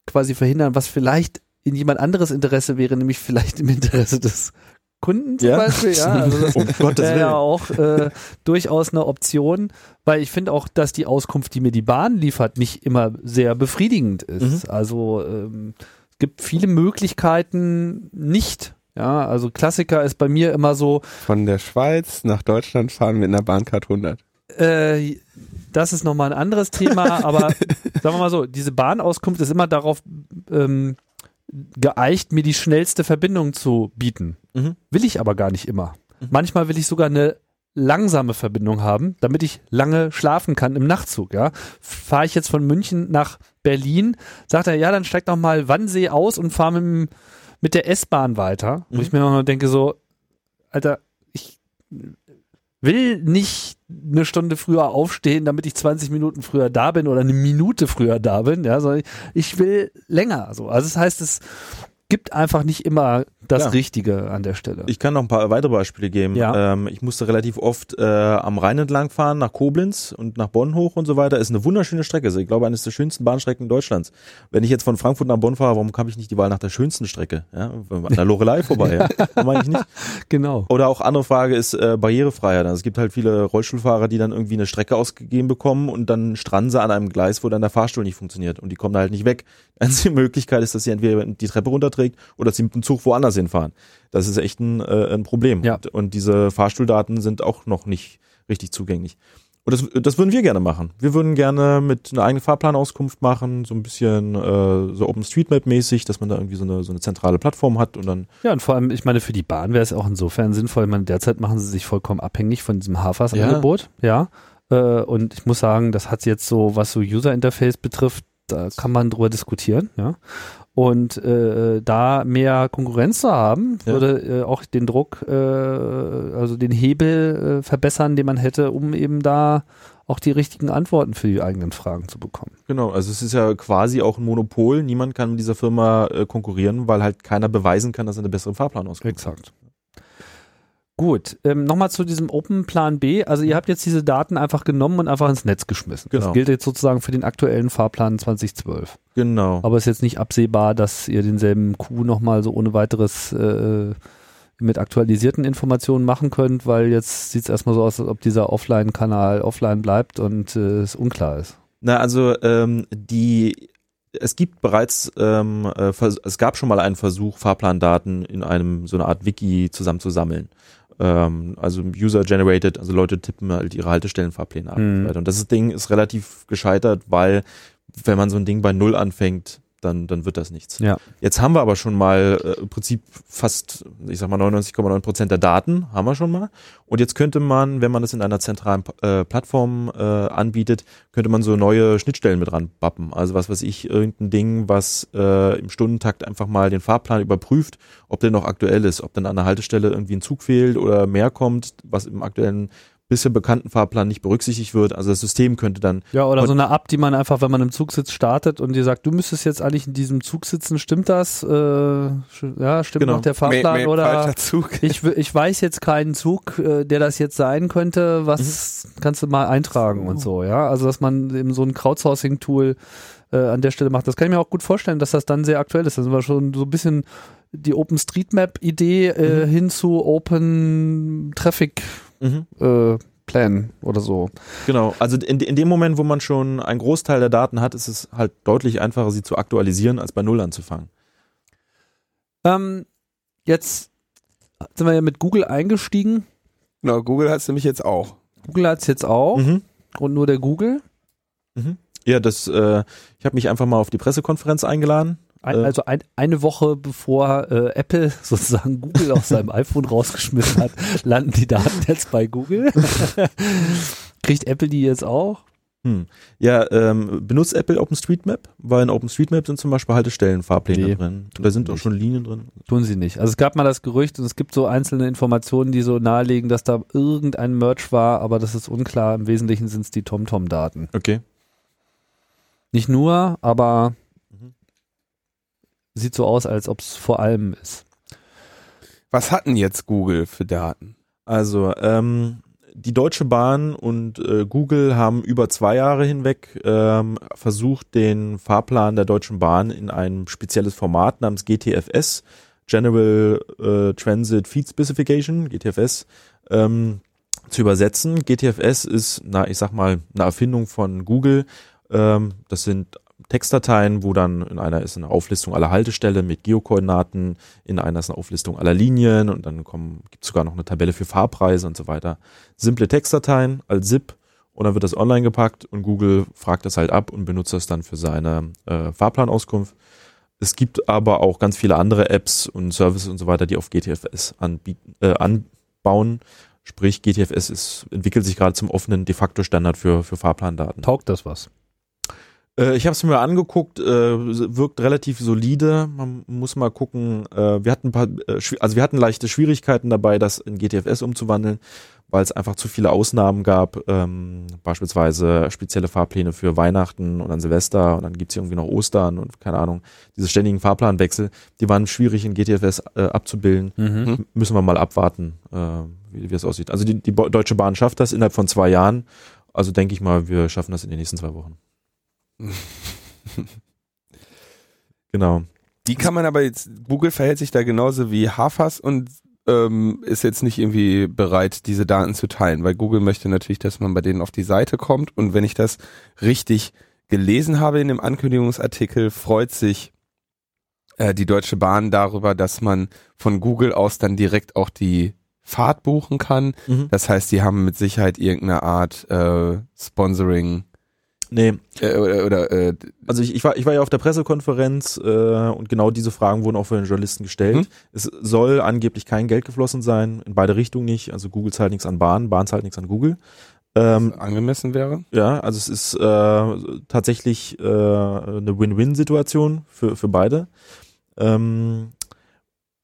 quasi verhindern, was vielleicht in jemand anderes Interesse wäre, nämlich vielleicht im Interesse des Kunden zum ja. Beispiel. Ja, also das um wäre ja auch äh, durchaus eine Option, weil ich finde auch, dass die Auskunft, die mir die Bahn liefert, nicht immer sehr befriedigend ist. Mhm. Also ähm, es gibt viele Möglichkeiten, nicht ja, also Klassiker ist bei mir immer so.
Von der Schweiz nach Deutschland fahren mit einer Bahncard 100.
Äh, das ist nochmal ein anderes Thema, aber sagen wir mal so, diese Bahnauskunft ist immer darauf ähm, geeicht, mir die schnellste Verbindung zu bieten. Mhm. Will ich aber gar nicht immer. Mhm. Manchmal will ich sogar eine langsame Verbindung haben, damit ich lange schlafen kann im Nachtzug. Ja, fahre ich jetzt von München nach Berlin, sagt er, ja, dann steig doch mal Wannsee aus und fahr mit dem mit der S-Bahn weiter, wo mhm. ich mir noch denke so, Alter, ich will nicht eine Stunde früher aufstehen, damit ich 20 Minuten früher da bin oder eine Minute früher da bin, ja, sondern ich will länger, so. Also das heißt, es gibt einfach nicht immer das ja. Richtige an der Stelle.
Ich kann noch ein paar weitere Beispiele geben. Ja. Ähm, ich musste relativ oft äh, am Rhein entlang fahren, nach Koblenz und nach Bonn hoch und so weiter. Ist eine wunderschöne Strecke. Also ich glaube, eines der schönsten Bahnstrecken Deutschlands. Wenn ich jetzt von Frankfurt nach Bonn fahre, warum habe ich nicht die Wahl nach der schönsten Strecke? Ja, an der Lorelei vorbei, ja. meine ich nicht.
Genau.
Oder auch andere Frage ist äh, Barrierefreiheit. Also es gibt halt viele Rollstuhlfahrer, die dann irgendwie eine Strecke ausgegeben bekommen und dann stranden sie an einem Gleis, wo dann der Fahrstuhl nicht funktioniert und die kommen da halt nicht weg. Die einzige Möglichkeit ist, dass sie entweder die Treppe runterträgt oder dass sie mit dem Zug woanders hinfahren. Das ist echt ein, äh, ein Problem. Ja. Und, und diese Fahrstuhldaten sind auch noch nicht richtig zugänglich. Und das, das würden wir gerne machen. Wir würden gerne mit einer eigenen Fahrplanauskunft machen, so ein bisschen äh, so OpenStreetMap-mäßig, dass man da irgendwie so eine, so eine zentrale Plattform hat und dann.
Ja, und vor allem, ich meine, für die Bahn wäre es auch insofern sinnvoll. Ich meine, derzeit machen sie sich vollkommen abhängig von diesem Hafers-Angebot, ja. ja. Äh, und ich muss sagen, das hat jetzt so, was so User-Interface betrifft, da kann man drüber diskutieren, ja. Und äh, da mehr Konkurrenz zu haben,
Ja.
würde äh, auch den Druck, äh, also den Hebel äh, verbessern, den man hätte, um eben da auch die richtigen Antworten für die eigenen Fragen zu bekommen.
Genau, also es ist ja quasi auch ein Monopol. Niemand kann mit dieser Firma äh, konkurrieren, weil halt keiner beweisen kann, dass er eine bessere Fahrplanauskunft hat.
Exakt. Gut, ähm, nochmal zu diesem Open Plan B. Also ihr habt jetzt diese Daten einfach genommen und einfach ins Netz geschmissen.
Genau.
Das gilt jetzt sozusagen für den aktuellen Fahrplan 2012.
Genau.
Aber es ist jetzt nicht absehbar, dass ihr denselben Coup nochmal so ohne weiteres äh, mit aktualisierten Informationen machen könnt, weil jetzt sieht es erstmal so aus, als ob dieser Offline-Kanal offline bleibt und äh, es unklar ist.
Na, also ähm, die es gibt bereits, ähm, äh, es gab schon mal einen Versuch, Fahrplandaten in einem so eine Art Wiki zusammenzusammeln. Ähm, also User-generated, also Leute tippen halt ihre Haltestellenfahrpläne ab und
Mhm.
so weiter. Und das Ding ist relativ gescheitert, weil wenn man so ein Ding bei Null anfängt, dann, dann wird das nichts.
Ja.
Jetzt haben wir aber schon mal äh, im Prinzip fast, ich sag mal 99,9 Prozent der Daten haben wir schon mal. Und jetzt könnte man, wenn man das in einer zentralen äh, Plattform äh, anbietet, könnte man so neue Schnittstellen mit dran bappen. Also was weiß ich, irgendein Ding, was äh, im Stundentakt einfach mal den Fahrplan überprüft, ob der noch aktuell ist, ob dann an der Haltestelle irgendwie ein Zug fehlt oder mehr kommt, was im aktuellen bisher bekannten Fahrplan nicht berücksichtigt wird. Also das System könnte dann
Ja, oder so eine App, die man einfach, wenn man im Zug sitzt, startet und die sagt, du müsstest jetzt eigentlich in diesem Zug sitzen, stimmt das? Äh, ja, stimmt
Genau.
noch der Fahrplan
Mate,
oder
falscher Zug.
ich, ich weiß jetzt keinen Zug, äh, der das jetzt sein könnte, was
Mhm.
kannst du mal eintragen und so, ja? Also, dass man eben so ein Crowdsourcing-Tool äh, an der Stelle macht. Das kann ich mir auch gut vorstellen, dass das dann sehr aktuell ist. Da sind wir schon so ein bisschen die OpenStreetMap-Idee äh,
Mhm.
hin zu Open Traffic
mhm.
äh, Plan oder so.
Genau, also in, in dem Moment, wo man schon einen Großteil der Daten hat, ist es halt deutlich einfacher, sie zu aktualisieren, als bei Null anzufangen.
Ähm, jetzt sind wir ja mit Google eingestiegen.
Genau, Google hat es nämlich jetzt auch.
Google hat es jetzt auch
Mhm.
und nur der Google.
Ja, das, äh, ich habe mich einfach mal auf die Pressekonferenz eingeladen.
Ein,
Äh.
also ein, eine Woche bevor äh, Apple sozusagen Google aus seinem iPhone rausgeschmissen hat, landen die Daten jetzt bei Google. Kriegt Apple die jetzt auch?
Hm. Ja, ähm, benutzt Apple OpenStreetMap? Weil in OpenStreetMap sind zum Beispiel Haltestellenfahrpläne
Nee,
drin. Da sind auch schon Linien drin.
Tun sie nicht. Also es gab mal das Gerücht und es gibt so einzelne Informationen, die so nahelegen, dass da irgendein Merch war, aber das ist unklar. Im Wesentlichen sind es die TomTom-Daten.
Okay.
Nicht nur, aber. Sieht so aus, als ob es vor allem ist.
Was hatten jetzt Google für Daten?
Also, ähm, die Deutsche Bahn und äh, Google haben über zwei Jahre hinweg ähm, versucht, den Fahrplan der Deutschen Bahn in ein spezielles Format namens GTFS, General äh, Transit Feed Specification, GTFS, ähm, zu übersetzen. GTFS ist, na, ich sag mal, eine Erfindung von Google. Ähm, das sind Textdateien, wo dann in einer ist eine Auflistung aller Haltestellen mit Geokoordinaten, in einer ist eine Auflistung aller Linien und dann gibt sogar noch eine Tabelle für Fahrpreise und so weiter. Simple Textdateien als ZIP und dann wird das online gepackt und Google fragt das halt ab und benutzt das dann für seine äh, Fahrplanauskunft. Es gibt aber auch ganz viele andere Apps und Services und so weiter, die auf GTFS anbieten, äh, anbauen. Sprich, GTFS ist, entwickelt sich gerade zum offenen de facto Standard für, für Fahrplandaten.
Taugt das was?
Äh, ich habe es mir angeguckt, äh, wirkt relativ solide. Man muss mal gucken. Äh, wir hatten ein paar, also wir hatten leichte Schwierigkeiten dabei, das in GTFS umzuwandeln, weil es einfach zu viele Ausnahmen gab. Ähm, beispielsweise spezielle Fahrpläne für Weihnachten und an Silvester und dann gibt's hier irgendwie noch Ostern und keine Ahnung. Diese ständigen Fahrplanwechsel, die waren schwierig in GTFS abzubilden.
Mhm.
Hm?
Müssen wir mal abwarten, wie, wie es aussieht. Also die, die Deutsche Bahn schafft das innerhalb von zwei Jahren. Also denke ich mal, wir schaffen das in den nächsten zwei Wochen. Genau.
Die kann man aber jetzt, Google verhält sich da genauso wie Hafas und ähm, ist jetzt nicht irgendwie bereit, diese Daten zu teilen, weil Google möchte natürlich, dass man bei denen auf die Seite kommt und wenn ich das richtig gelesen habe in dem Ankündigungsartikel, freut sich äh, die Deutsche Bahn darüber, dass man von Google aus dann direkt auch die Fahrt buchen kann.
Mhm.
Das heißt, die haben mit Sicherheit irgendeine Art äh, Sponsoring
Nee,
äh, oder, oder äh,
also ich, ich, war, ich war ja auf der Pressekonferenz äh, und genau diese Fragen wurden auch von den Journalisten gestellt.
Mhm.
Es soll angeblich kein Geld geflossen sein, in beide Richtungen nicht. Also Google zahlt nichts an Bahn, Bahn zahlt nichts an Google. Ähm,
angemessen wäre?
Ja, also es ist äh, tatsächlich äh, eine Win-Win-Situation für, für beide. Ähm,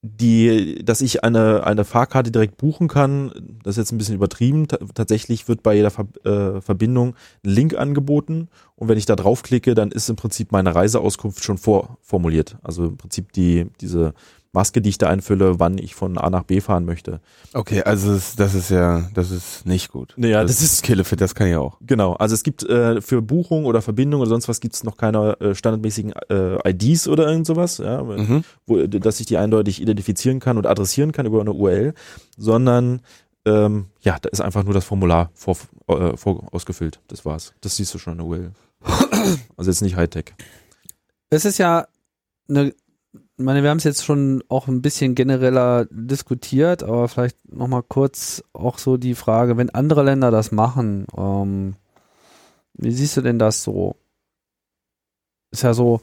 die, dass ich eine, eine Fahrkarte direkt buchen kann, das ist jetzt ein bisschen übertrieben. T tatsächlich wird bei jeder Ver äh, Verbindung ein Link angeboten und wenn ich da draufklicke, dann ist im Prinzip meine Reiseauskunft schon vorformuliert. Also im Prinzip die, diese Maske, die ich da einfülle, wann ich von A nach B fahren möchte.
Okay, also das, das ist ja, das ist nicht gut.
Naja,
das,
das ist
Killefit, das kann ich auch.
Genau, also es gibt äh, für Buchung oder Verbindung oder sonst was gibt es noch keine äh, standardmäßigen äh, IDs oder irgend sowas, ja,
Mhm.
wo, dass ich die eindeutig identifizieren kann und adressieren kann über eine URL, sondern ähm, ja, da ist einfach nur das Formular vor, äh, vor ausgefüllt. Das war's. Das siehst du schon in der URL. Also jetzt nicht Hightech.
Es ist ja eine, meine, wir haben es jetzt schon auch ein bisschen genereller diskutiert, aber vielleicht nochmal kurz auch so die Frage, wenn andere Länder das machen, ähm, wie siehst du denn das so? Ist ja so,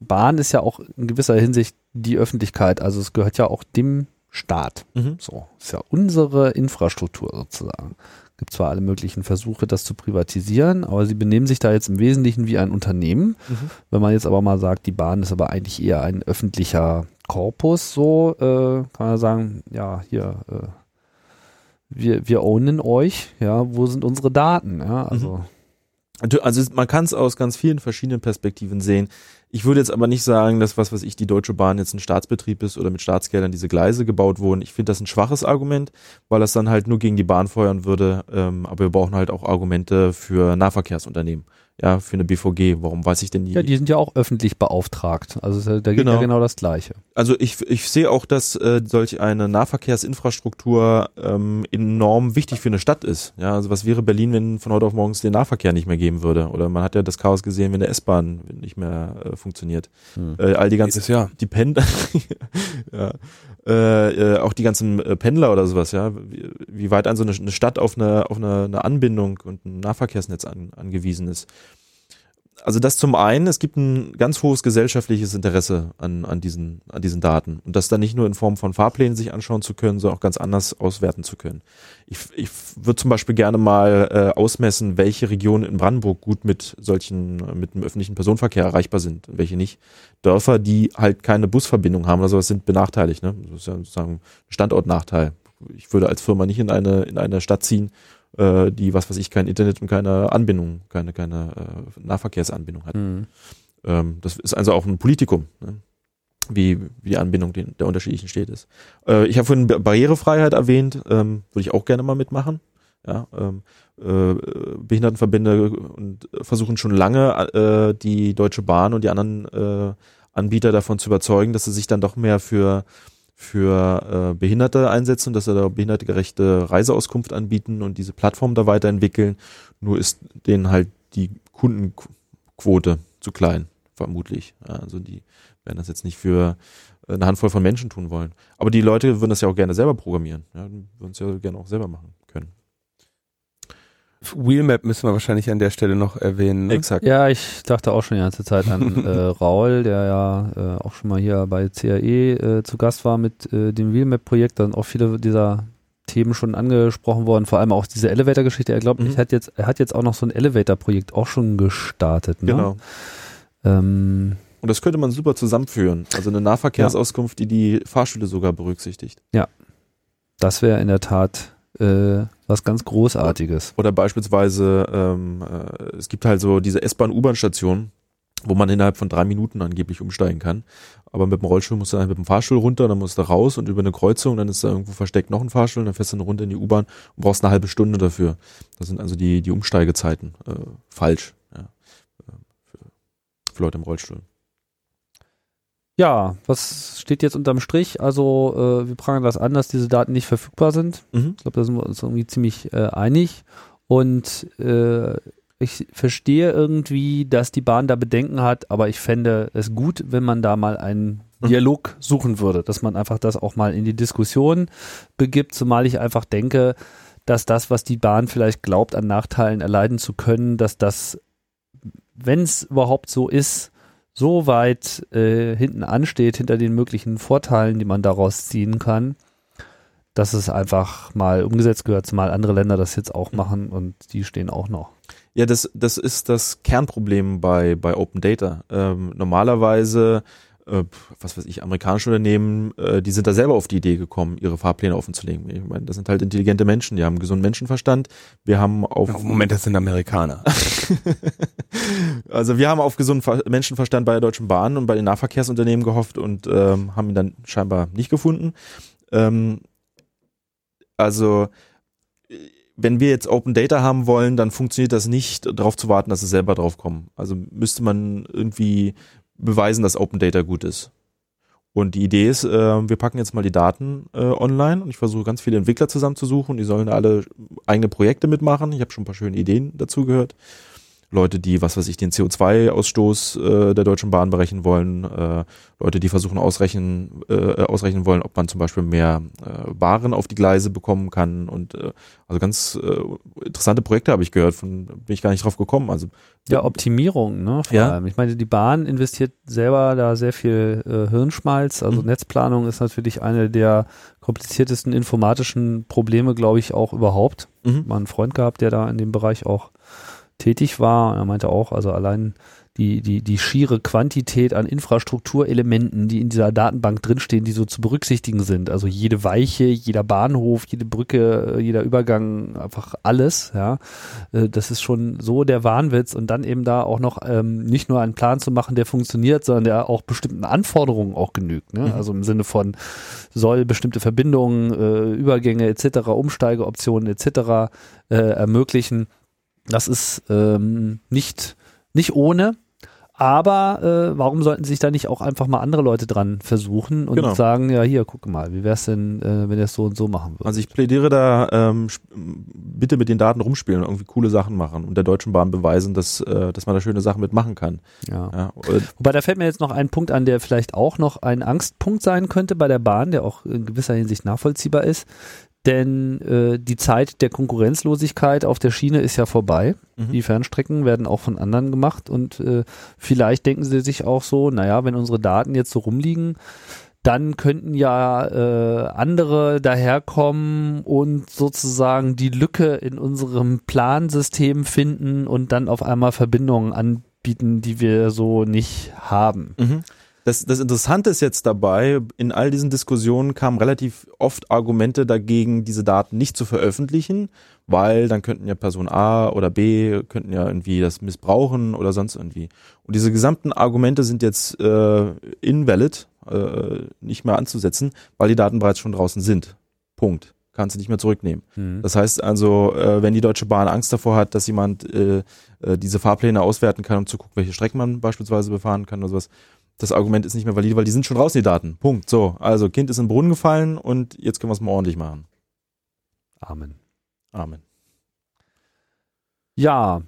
Bahn ist ja auch in gewisser Hinsicht die Öffentlichkeit, also es gehört ja auch dem Staat.
Mhm.
So, ist ja unsere Infrastruktur sozusagen. Gibt zwar alle möglichen Versuche, das zu privatisieren, aber sie benehmen sich da jetzt im Wesentlichen wie ein Unternehmen.
Mhm.
Wenn man jetzt aber mal sagt, die Bahn ist aber eigentlich eher ein öffentlicher Korpus, so äh, kann man sagen, ja, hier, äh, wir, wir ownen euch, ja, wo sind unsere Daten? Ja, also
Also man kann es aus ganz vielen verschiedenen Perspektiven sehen. Ich würde jetzt aber nicht sagen, dass was weiß ich, die Deutsche Bahn jetzt ein Staatsbetrieb ist oder mit Staatsgeldern diese Gleise gebaut wurden. Ich finde das ein schwaches Argument, weil das dann halt nur gegen die Bahn feuern würde. Ähm, aber wir brauchen halt auch Argumente für Nahverkehrsunternehmen. Ja, für eine BVG. Warum weiß ich denn die?
ja, die sind ja auch öffentlich beauftragt. Also da geht
Genau.
ja genau das Gleiche.
Also ich, ich sehe auch, dass äh, solch eine Nahverkehrsinfrastruktur ähm, enorm wichtig für eine Stadt ist. Ja, also was wäre Berlin, wenn von heute auf morgen den Nahverkehr nicht mehr geben würde? Oder man hat ja das Chaos gesehen, wenn der S-Bahn nicht mehr äh, funktioniert.
Hm.
Äh, all die ganzen
Jedes Jahr.
die Pendler, ja, äh, äh, auch die ganzen äh, Pendler oder sowas, ja, wie, wie weit an so eine, eine Stadt auf eine, auf eine, eine Anbindung und ein Nahverkehrsnetz an, angewiesen ist. Also das zum einen, es gibt ein ganz hohes gesellschaftliches Interesse an, an, diesen, an diesen Daten und das dann nicht nur in Form von Fahrplänen sich anschauen zu können, sondern auch ganz anders auswerten zu können. Ich, ich würde zum Beispiel gerne mal äh, ausmessen, welche Regionen in Brandenburg gut mit solchen, mit dem öffentlichen Personenverkehr erreichbar sind und welche nicht. Dörfer, die halt keine Busverbindung haben oder sowas, sind benachteiligt. Ne? Das ist ja sozusagen ein Standortnachteil. Ich würde als Firma nicht in eine, in eine Stadt ziehen, äh, die, was weiß ich, kein Internet und keine Anbindung, keine, keine äh, Nahverkehrsanbindung hat.
Hm.
Ähm, das ist also auch ein Politikum, ne? wie, wie die Anbindung den, der unterschiedlichen Städte ist. Äh, ich habe vorhin Ba- Barrierefreiheit erwähnt, ähm, würde ich auch gerne mal mitmachen. Ja, ähm, äh, Behindertenverbände und versuchen schon lange äh, die Deutsche Bahn und die anderen äh, Anbieter davon zu überzeugen, dass sie sich dann doch mehr für für äh, Behinderte einsetzen, dass sie da behindertegerechte Reiseauskunft anbieten und diese Plattform da weiterentwickeln. Nur ist denen halt die Kundenquote zu klein, vermutlich. Also die werden das jetzt nicht für eine Handvoll von Menschen tun wollen. Aber die Leute würden das ja auch gerne selber programmieren. Ja, würden es ja gerne auch selber machen.
Wheelmap müssen wir wahrscheinlich an der Stelle noch erwähnen. Ne?
Exakt.
Ja, ich dachte auch schon die ganze Zeit an äh, Raul, der ja äh, auch schon mal hier bei CAE äh, zu Gast war mit äh, dem Wheelmap-Projekt. Dann auch viele dieser Themen schon angesprochen worden, vor allem auch diese Elevator-Geschichte. Er glaubt,
Mhm.
ich hat jetzt, er hat jetzt auch noch so ein Elevator-Projekt auch schon gestartet. Ne?
Genau.
Ähm,
Und das könnte man super zusammenführen. Also eine Nahverkehrsauskunft, die die Fahrstühle sogar berücksichtigt.
das wäre in der Tat äh, was ganz Großartiges.
Oder beispielsweise, ähm, äh, es gibt halt so diese S-Bahn, U-Bahn-Stationen, wo man innerhalb von drei Minuten angeblich umsteigen kann. Aber mit dem Rollstuhl musst du dann mit dem Fahrstuhl runter, dann musst du raus und über eine Kreuzung, dann ist da irgendwo versteckt noch ein Fahrstuhl, dann fährst du eine Runde in die U-Bahn und brauchst eine halbe Stunde dafür. Das sind also die, die Umsteigezeiten äh, falsch. Ja, äh, für, für Leute im Rollstuhl.
Ja, was steht jetzt unterm Strich? Also äh, wir prangern das an, dass diese Daten nicht verfügbar sind.
Mhm.
Ich glaube, da sind wir uns irgendwie ziemlich äh, einig. Und äh, ich verstehe irgendwie, dass die Bahn da Bedenken hat, aber ich fände es gut, wenn man da mal einen
Mhm.
Dialog suchen würde, dass man einfach das auch mal in die Diskussion begibt, zumal ich einfach denke, dass das, was die Bahn vielleicht glaubt, an Nachteilen erleiden zu können, dass das, wenn es überhaupt so ist, so weit äh, hinten ansteht, hinter den möglichen Vorteilen, die man daraus ziehen kann, dass es einfach mal umgesetzt gehört, zumal andere Länder das jetzt auch machen und die stehen auch noch.
Ja, das, das ist das Kernproblem bei, bei Open Data. Ähm, normalerweise äh, was weiß ich, amerikanische Unternehmen, äh, die sind da selber auf die Idee gekommen, ihre Fahrpläne offenzulegen. Ich meine, das sind halt intelligente Menschen, die haben gesunden Menschenverstand. Wir haben auf
Moment, das sind Amerikaner.
also wir haben auf gesunden Menschenverstand bei der Deutschen Bahn und bei den Nahverkehrsunternehmen gehofft und ähm, haben ihn dann scheinbar nicht gefunden. Ähm, also wenn wir jetzt Open Data haben wollen, dann funktioniert das nicht, darauf zu warten, dass sie selber drauf kommen. Also müsste man irgendwie beweisen, dass Open Data gut ist. Und die Idee ist, äh, wir packen jetzt mal die Daten äh, online und ich versuche ganz viele Entwickler zusammenzusuchen. Die sollen alle eigene Projekte mitmachen. Ich habe schon ein paar schöne Ideen dazu gehört. Leute, die, was weiß ich, den CO2-Ausstoß äh, der Deutschen Bahn berechnen wollen, äh, Leute, die versuchen ausrechnen, äh, ausrechnen wollen, ob man zum Beispiel mehr äh, Waren auf die Gleise bekommen kann und äh, also ganz äh, interessante Projekte habe ich gehört, von bin ich gar nicht drauf gekommen. Also
ja, Optimierung, ne? Vor
Ja.
allem. Ich meine, die Bahn investiert selber da sehr viel äh, Hirnschmalz. Also
Mhm.
Netzplanung ist natürlich eine der kompliziertesten informatischen Probleme, glaube ich, auch überhaupt.
Mhm.
Mal einen Freund gehabt, der da in dem Bereich auch tätig war. Er meinte auch, also allein die, die, die schiere Quantität an Infrastrukturelementen, die in dieser Datenbank drinstehen, die so zu berücksichtigen sind. Also jede Weiche, jeder Bahnhof, jede Brücke, äh, jeder Übergang, einfach alles, ja. Äh, Das ist schon so der Wahnwitz und dann eben da auch noch ähm, nicht nur einen Plan zu machen, der funktioniert, sondern der auch bestimmten Anforderungen auch genügt. Ne?
Mhm.
Also im Sinne von soll bestimmte Verbindungen, äh, Übergänge etc., Umsteigeoptionen etc. Äh, ermöglichen. Das ist ähm, nicht, nicht ohne. Aber äh, warum sollten sich da nicht auch einfach mal andere Leute dran versuchen und
Genau.
sagen, ja hier, guck mal, wie wär's denn, äh, wenn ihr es so und so machen würdet?
Also ich plädiere da, ähm, bitte mit den Daten rumspielen und irgendwie coole Sachen machen und der Deutschen Bahn beweisen, dass, äh, dass man da schöne Sachen mitmachen kann.
ja.
Ja,
Wobei da fällt mir jetzt noch ein Punkt an, der vielleicht auch noch ein Angstpunkt sein könnte bei der Bahn, der auch in gewisser Hinsicht nachvollziehbar ist. Denn äh, die Zeit der Konkurrenzlosigkeit auf der Schiene ist ja vorbei.
Mhm.
Die Fernstrecken werden auch von anderen gemacht und äh, vielleicht denken sie sich auch so, naja, wenn unsere Daten jetzt so rumliegen, dann könnten ja äh, andere daherkommen und sozusagen die Lücke in unserem Plansystem finden und dann auf einmal Verbindungen anbieten, die wir so nicht haben.
Mhm. Das, das Interessante ist jetzt dabei, in all diesen Diskussionen kamen relativ oft Argumente dagegen, diese Daten nicht zu veröffentlichen, weil dann könnten ja Person A oder B könnten ja irgendwie das missbrauchen oder sonst irgendwie. Und diese gesamten Argumente sind jetzt äh, invalid, äh, nicht mehr anzusetzen, weil die Daten bereits schon draußen sind. Punkt. Kannst du nicht mehr zurücknehmen.
Mhm.
Das heißt also, äh, wenn die Deutsche Bahn Angst davor hat, dass jemand äh, äh, diese Fahrpläne auswerten kann, um zu gucken, welche Strecken man beispielsweise befahren kann oder sowas, das Argument ist nicht mehr valide, weil die sind schon draußen, die Daten. Punkt. So, also Kind ist in den Brunnen gefallen und jetzt können wir es mal ordentlich machen.
Amen.
Amen.
Ja.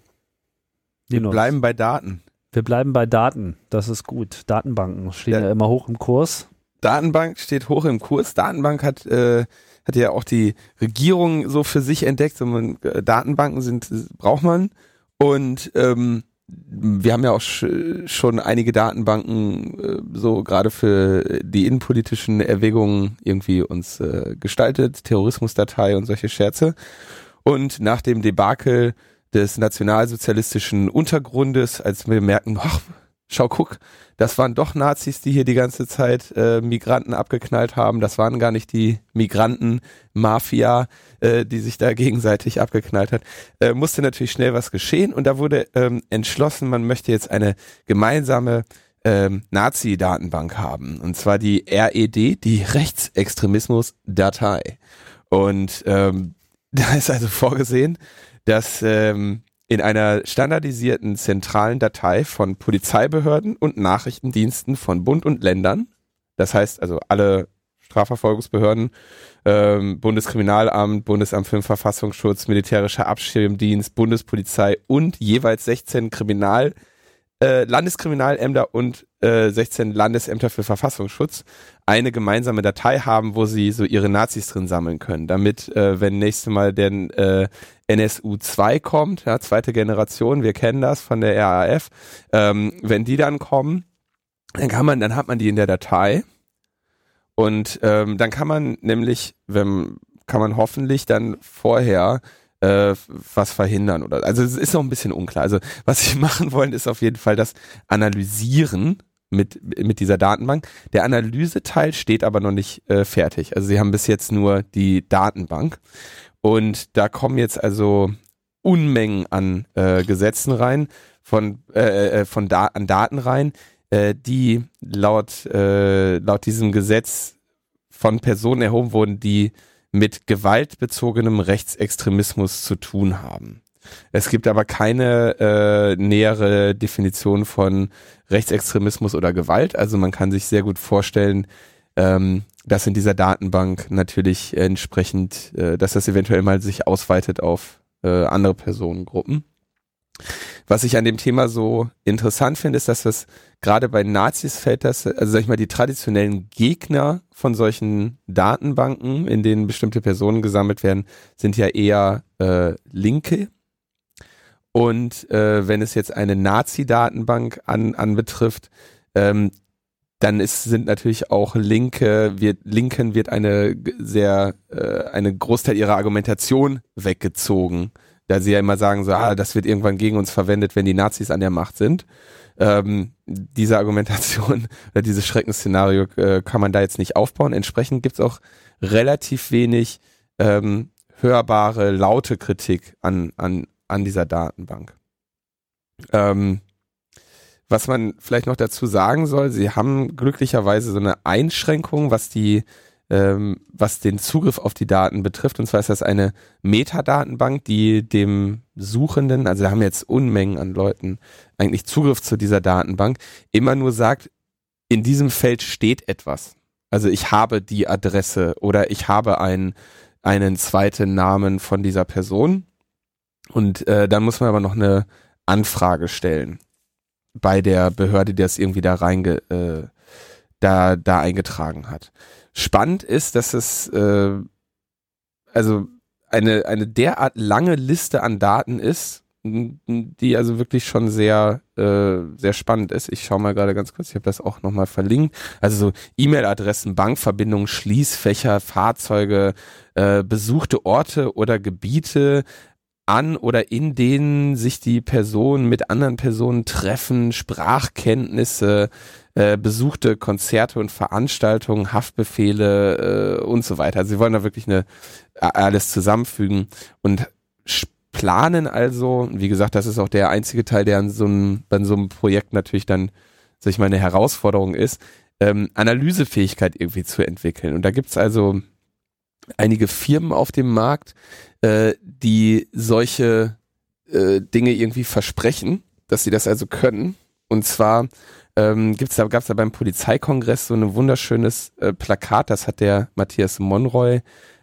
Wir
Linus,
bleiben bei Daten.
wir bleiben bei Daten. Das ist gut. Datenbanken stehen ja,
Ja.
immer hoch im Kurs.
Datenbank steht hoch im Kurs. Datenbank hat, äh, hat ja auch die Regierung so für sich entdeckt. Datenbanken sind, braucht man. Und ähm, wir haben ja auch sch schon einige Datenbanken äh, so gerade für die innenpolitischen Erwägungen irgendwie uns äh, gestaltet, Terrorismusdatei und solche Scherze. Und nach dem Debakel des nationalsozialistischen Untergrundes, als wir merken, ach, schau, guck, das waren doch Nazis, die hier die ganze Zeit äh, Migranten abgeknallt haben. Das waren gar nicht die Migranten-Mafia, äh, die sich da gegenseitig abgeknallt hat. Äh, musste natürlich schnell was geschehen und da wurde ähm, entschlossen, man möchte jetzt eine gemeinsame ähm, Nazi-Datenbank haben. Und zwar die RED, die Rechtsextremismus-Datei. Und ähm, da ist also vorgesehen, dass ähm, in einer standardisierten zentralen Datei von Polizeibehörden und Nachrichtendiensten von Bund und Ländern, das heißt also alle Strafverfolgungsbehörden, ähm, Bundeskriminalamt, Bundesamt für den Verfassungsschutz, Militärischer Abschirmdienst, Bundespolizei und jeweils 16 Kriminal, äh, Landeskriminalämter und äh, 16 Landesämter für Verfassungsschutz eine gemeinsame Datei haben, wo sie so ihre Nazis drin sammeln können, damit, äh, wenn nächste Mal der äh, NSU 2 kommt, ja, zweite Generation, wir kennen das von der RAF, ähm, wenn die dann kommen, dann kann man, dann hat man die in der Datei Und ähm, dann kann man nämlich, wenn kann man hoffentlich dann vorher äh, was verhindern oder also es ist noch ein bisschen unklar. Also was sie machen wollen, ist auf jeden Fall das Analysieren mit mit dieser Datenbank. Der Analyseteil steht aber noch nicht äh, fertig. Also sie haben bis jetzt nur die Datenbank und da kommen jetzt also Unmengen an äh, Gesetzen rein von äh, äh von da an Daten rein, äh, die laut äh, laut diesem Gesetz von Personen erhoben wurden, die mit gewaltbezogenem Rechtsextremismus zu tun haben. Es gibt aber keine äh, nähere Definition von Rechtsextremismus oder Gewalt. Also man kann sich sehr gut vorstellen, ähm, dass in dieser Datenbank natürlich entsprechend, äh, dass das eventuell mal sich ausweitet auf äh, andere Personengruppen. Was ich an dem Thema so interessant finde, ist, dass das gerade bei Nazis fällt das, also sag ich mal, die traditionellen Gegner von solchen Datenbanken, in denen bestimmte Personen gesammelt werden, sind ja eher äh, Linke. Und äh, wenn es jetzt eine Nazi-Datenbank an, anbetrifft, ähm, dann ist, sind natürlich auch Linke, wird, Linken wird eine sehr, äh, eine Großteil ihrer Argumentation weggezogen da sie ja immer sagen, so, ah, das wird irgendwann gegen uns verwendet, wenn die Nazis an der Macht sind. Ähm, diese Argumentation oder dieses Schreckensszenario äh, kann man da jetzt nicht aufbauen. Entsprechend gibt's auch relativ wenig ähm, hörbare, laute Kritik an, an, an dieser Datenbank. Ähm, was man vielleicht noch dazu sagen soll, sie haben glücklicherweise so eine Einschränkung, was die ähm, was den Zugriff auf die Daten betrifft. Und zwar ist das eine Metadatenbank, die dem Suchenden, also da haben jetzt Unmengen an Leuten eigentlich Zugriff zu dieser Datenbank, immer nur sagt, in diesem Feld steht etwas. Also ich habe die Adresse oder ich habe einen, einen zweiten Namen von dieser Person. Und äh, dann muss man aber noch eine Anfrage stellen bei der Behörde, die das irgendwie da reinge, äh, da, da eingetragen hat. Spannend ist, dass es äh, also eine, eine derart lange Liste an Daten ist, die also wirklich schon sehr äh, sehr spannend ist. Ich schaue mal gerade ganz kurz, ich habe das auch nochmal verlinkt. Also so E-Mail-Adressen, Bankverbindungen, Schließfächer, Fahrzeuge, äh, besuchte Orte oder Gebiete, an oder in denen sich die Personen mit anderen Personen treffen, Sprachkenntnisse, äh, besuchte Konzerte und Veranstaltungen, Haftbefehle äh, und so weiter. Sie wollen da wirklich eine alles zusammenfügen und planen also, wie gesagt, das ist auch der einzige Teil, der an so einem, bei so einem Projekt natürlich dann, sag ich mal, eine Herausforderung ist, ähm, Analysefähigkeit irgendwie zu entwickeln. Und da gibt's also einige Firmen auf dem Markt, äh, die solche äh, Dinge irgendwie versprechen, dass sie das also können. Und zwar ähm, gibt's da, gab's da beim Polizeikongress so ein wunderschönes äh, Plakat, das hat der Matthias Monroy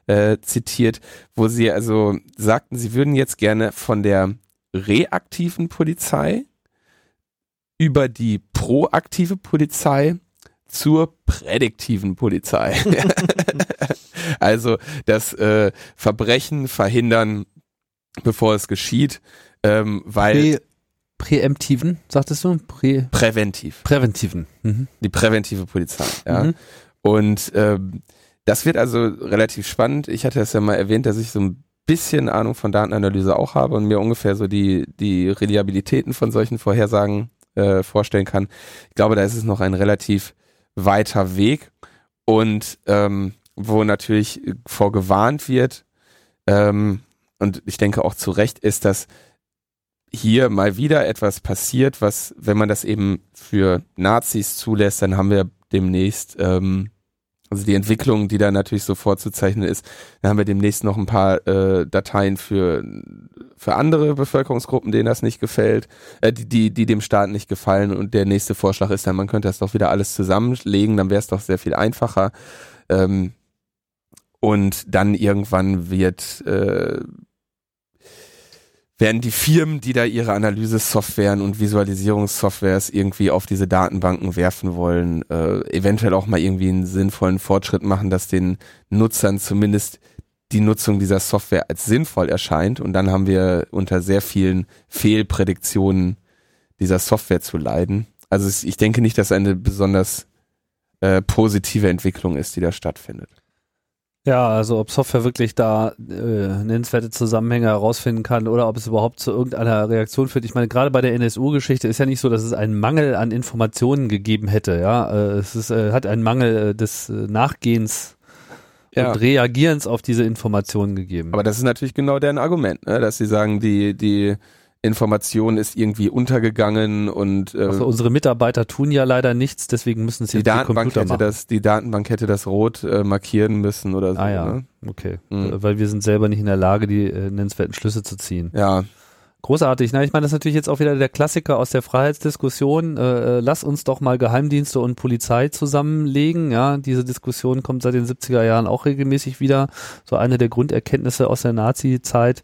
äh, zitiert, wo sie also sagten, sie würden jetzt gerne von der reaktiven Polizei über die proaktive Polizei zur prädiktiven Polizei. also das äh, Verbrechen verhindern, bevor es geschieht, ähm, weil
Präemptiven, sagtest du? Prä
Präventiv.
Präventiven.
Mhm. Die präventive Polizei, ja. Mhm. Und ähm, das wird also relativ spannend. Ich hatte es ja mal erwähnt, dass ich so ein bisschen Ahnung von Datenanalyse auch habe und mir ungefähr so die, die Reliabilitäten von solchen Vorhersagen äh, vorstellen kann. Ich glaube, da ist es noch ein relativ weiter Weg und ähm, wo natürlich vorgewarnt wird ähm, und ich denke auch zu Recht ist, dass hier mal wieder etwas passiert, was, wenn man das eben für Nazis zulässt, dann haben wir demnächst, ähm, also die Entwicklung, die da natürlich so vorzuzeichnen ist, dann haben wir demnächst noch ein paar äh, Dateien für für andere Bevölkerungsgruppen, denen das nicht gefällt, äh, die, die, die dem Staat nicht gefallen. Und der nächste Vorschlag ist dann, man könnte das doch wieder alles zusammenlegen, dann wäre es doch sehr viel einfacher. Ähm, und dann irgendwann wird äh, werden die Firmen, die da ihre Analysesoftwaren und Visualisierungssoftwares irgendwie auf diese Datenbanken werfen wollen, äh, eventuell auch mal irgendwie einen sinnvollen Fortschritt machen, dass den Nutzern zumindest die Nutzung dieser Software als sinnvoll erscheint. Und dann haben wir unter sehr vielen Fehlprädiktionen dieser Software zu leiden. Also ich denke nicht, dass eine besonders äh, positive Entwicklung ist, die da stattfindet.
Ja, also ob Software wirklich da äh, nennenswerte Zusammenhänge herausfinden kann oder ob es überhaupt zu irgendeiner Reaktion führt. Ich meine, gerade bei der NSU-Geschichte ist ja nicht so, dass es einen Mangel an Informationen gegeben hätte. Ja, äh, es ist, äh, hat einen Mangel äh, des äh, Nachgehens
Ja.
und Reagierens auf diese Informationen gegeben.
Aber das ist natürlich genau deren Argument, ne? dass sie sagen, die, die Information ist irgendwie untergegangen und äh,
also unsere Mitarbeiter tun ja leider nichts, deswegen müssen sie
die Datenbank hätte das, die Datenbank hätte das rot äh, markieren müssen oder so.
Ah ja,
Ne?
okay.
Mhm.
Weil wir sind selber nicht in der Lage, die äh, nennenswerten Schlüsse zu ziehen.
Ja,
Großartig. Na, ich meine, das ist natürlich jetzt auch wieder der Klassiker aus der Freiheitsdiskussion. Äh, äh, lass uns doch mal Geheimdienste und Polizei zusammenlegen. Ja, diese Diskussion kommt seit den 70er Jahren auch regelmäßig wieder. So eine der Grunderkenntnisse aus der Nazi-Zeit,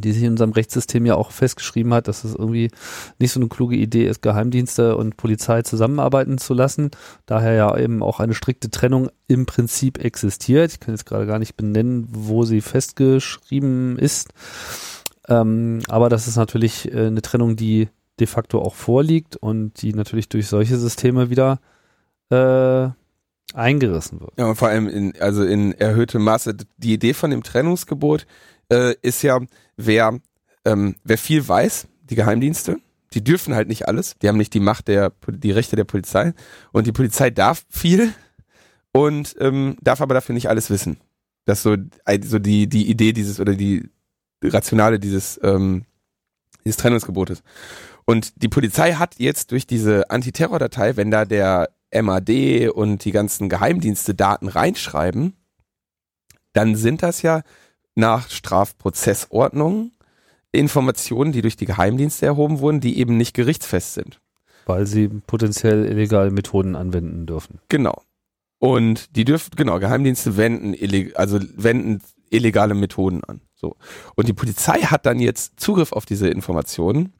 die sich in unserem Rechtssystem ja auch festgeschrieben hat, dass es irgendwie nicht so eine kluge Idee ist, Geheimdienste und Polizei zusammenarbeiten zu lassen. Daher ja eben auch eine strikte Trennung im Prinzip existiert. Ich kann jetzt gerade gar nicht benennen, wo sie festgeschrieben ist. Ähm, aber das ist natürlich äh, eine Trennung, die de facto auch vorliegt und die natürlich durch solche Systeme wieder äh, eingerissen wird.
Ja, und vor allem in, also in erhöhtem Maße. Die Idee von dem Trennungsgebot äh, ist ja, wer, ähm, wer viel weiß, die Geheimdienste, die dürfen halt nicht alles. Die haben nicht die Macht der, die Rechte der Polizei. Und die Polizei darf viel und ähm, darf aber dafür nicht alles wissen. Das ist so, ein- so die, die Idee dieses oder die Rationale dieses, ähm, dieses Trennungsgebotes. Und die Polizei hat jetzt durch diese Antiterror-Datei, wenn da der MAD und die ganzen Geheimdienste Daten reinschreiben, dann sind das ja nach Strafprozessordnung Informationen, die durch die Geheimdienste erhoben wurden, die eben nicht gerichtsfest sind.
Weil sie potenziell illegale Methoden anwenden dürfen.
Genau. Und die dürfen, genau, Geheimdienste wenden, also wenden illegale Methoden an. So. Und die Polizei hat dann jetzt Zugriff auf diese Informationen,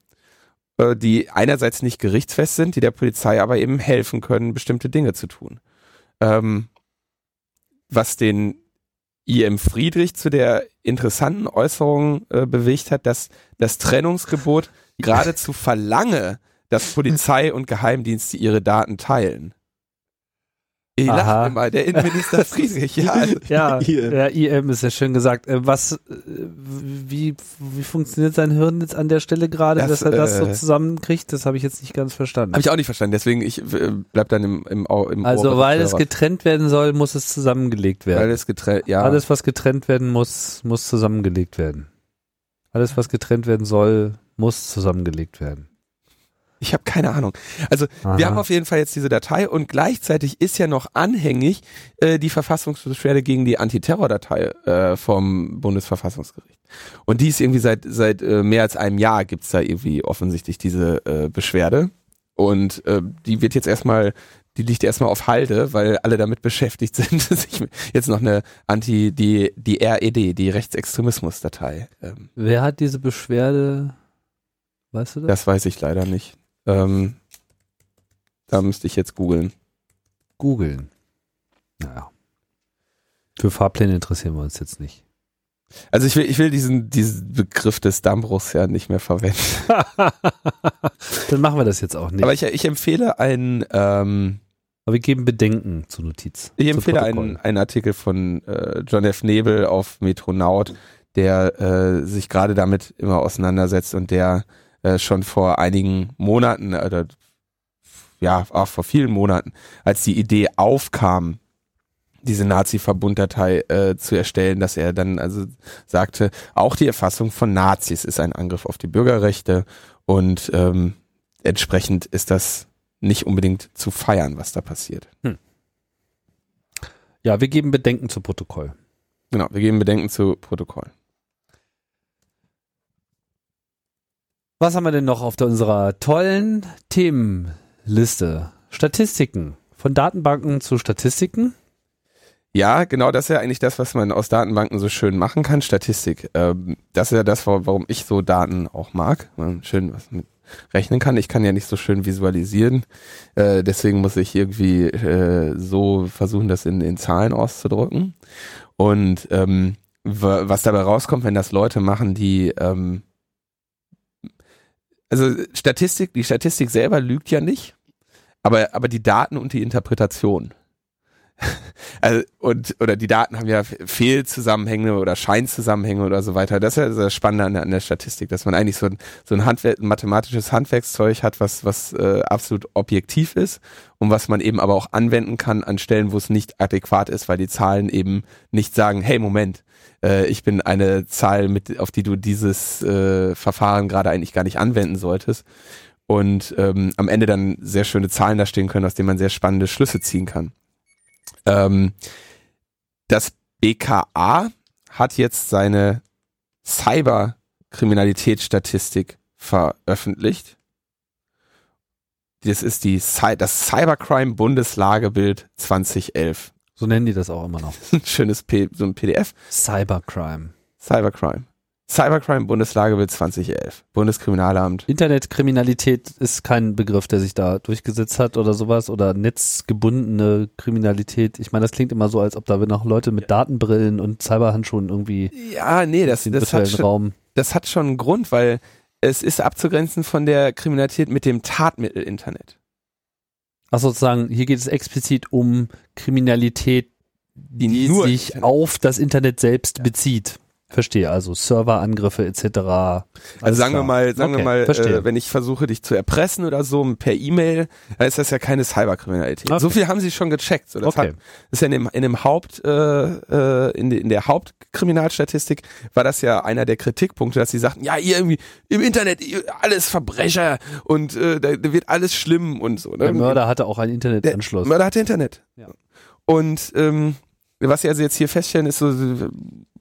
äh, die einerseits nicht gerichtsfest sind, die der Polizei aber eben helfen können, bestimmte Dinge zu tun. Ähm, was den IM Friedrich zu der interessanten Äußerung äh, bewegt hat, dass das Trennungsgebot geradezu verlange, dass Polizei und Geheimdienste ihre Daten teilen. Ich lache immer, der Innenminister Friedrich, ja. Also,
Ja,
IM.
der IM ist ja schön gesagt. Äh, Was, äh, wie, wie funktioniert sein Hirn jetzt an der Stelle gerade,
Das,
dass er das so
äh,
zusammenkriegt? Das habe ich jetzt nicht ganz verstanden.
Habe ich auch nicht verstanden, deswegen ich äh, bleib dann im, im, im
also,
Ohr
weil es getrennt werden soll, muss es zusammengelegt werden.
weil es getrennt, ja.
Alles, was getrennt werden muss, muss zusammengelegt werden. Alles, was getrennt werden soll, muss zusammengelegt werden.
Ich habe keine Ahnung. Also wir
Aha.
haben auf jeden Fall jetzt diese Datei und gleichzeitig ist ja noch anhängig äh, die Verfassungsbeschwerde gegen die Antiterror-Datei äh, vom Bundesverfassungsgericht. Und die ist irgendwie seit seit äh, mehr als einem Jahr gibt's da irgendwie offensichtlich diese äh, Beschwerde. Und äh, die wird jetzt erstmal, die liegt erstmal auf Halde, weil alle damit beschäftigt sind, sich jetzt noch eine Anti, die, die RED, die Rechtsextremismus-Datei. Ähm,
Wer hat diese Beschwerde? Weißt du das?
das weiß ich leider nicht. Ähm, da müsste ich jetzt googeln.
Googeln. Naja. Für Fahrpläne interessieren wir uns jetzt nicht.
Also ich will, ich will diesen, diesen Begriff des Dammbruchs ja nicht mehr verwenden.
Dann machen wir das jetzt auch nicht.
Aber ich, ich empfehle einen, ähm,
Aber wir geben Bedenken zur Notiz.
ich empfehle einen, einen Artikel von äh, John F. Nebel auf Metronaut, der äh, sich gerade damit immer auseinandersetzt und der äh, schon vor einigen Monaten oder ja, auch vor vielen Monaten, als die Idee aufkam, diese Nazi-Verbunddatei äh, zu erstellen, dass er dann also sagte, auch die Erfassung von Nazis ist ein Angriff auf die Bürgerrechte und ähm, entsprechend ist das nicht unbedingt zu feiern, was da passiert.
Ja, wir geben Bedenken zu Protokoll.
Genau, wir geben Bedenken zu Protokoll.
Was haben wir denn noch auf unserer tollen Themenliste? Statistiken. Von Datenbanken zu Statistiken.
Ja, genau, das ist ja eigentlich das, was man aus Datenbanken so schön machen kann, Statistik. Ähm, das ist ja das, wa- warum ich so Daten auch mag. Man schön was mit rechnen kann. Ich kann ja nicht so schön visualisieren. Äh, deswegen muss ich irgendwie äh, so versuchen, das in, in Zahlen auszudrücken. Und ähm, wa- was dabei rauskommt, wenn das Leute machen, die ähm, also Statistik, die Statistik selber lügt ja nicht, Aber, aber die Daten und die Interpretation. also, und, oder die Daten haben ja Fehlzusammenhänge oder Scheinzusammenhänge oder so weiter. Das ist ja das Spannende an der, an der Statistik, dass man eigentlich so ein, so ein, Handwer ein mathematisches Handwerkszeug hat, was, was äh, absolut objektiv ist und was man eben aber auch anwenden kann an Stellen, wo es nicht adäquat ist, weil die Zahlen eben nicht sagen, hey, Moment, äh, ich bin eine Zahl, mit, auf die du dieses äh, Verfahren gerade eigentlich gar nicht anwenden solltest. Und ähm, am Ende dann sehr schöne Zahlen da stehen können, aus denen man sehr spannende Schlüsse ziehen kann. Ähm, das BKA hat jetzt seine Cyberkriminalitätsstatistik veröffentlicht. Das ist die das Cybercrime Bundeslagebild 2011.
So nennen die das auch immer noch.
Schönes P so ein PDF.
Cybercrime.
Cybercrime. Cybercrime Bundeslagebild 2011. Bundeskriminalamt.
Internetkriminalität ist kein Begriff, der sich da durchgesetzt hat oder sowas oder netzgebundene Kriminalität. Ich meine, das klingt immer so, als ob da noch Leute mit Datenbrillen und Cyberhandschuhen irgendwie
ja, nee, das, das hat schon, Raum. Das hat schon einen Grund, weil es ist abzugrenzen von der Kriminalität mit dem Tatmittel Internet.
Ach sozusagen, hier geht es explizit um Kriminalität, die, die sich auf das Internet selbst ja. bezieht. Verstehe, also Serverangriffe etc.
Also sagen wir mal, sagen okay, wir mal, äh, wenn ich versuche, dich zu erpressen oder so per E-Mail, dann ist das ja keine Cyberkriminalität. Okay. So viel haben sie schon gecheckt. So, das okay. hat, ist ja in dem, in dem Haupt, äh, äh, in, de, in der Hauptkriminalstatistik war das ja einer der Kritikpunkte, dass sie sagten, ja, ihr irgendwie im Internet alles Verbrecher und äh, da, da wird alles schlimm und so. Ne?
Der Mörder hatte auch einen Internetanschluss.
Der Mörder hatte Internet. Ja. Und ähm, was sie also jetzt hier feststellen, ist so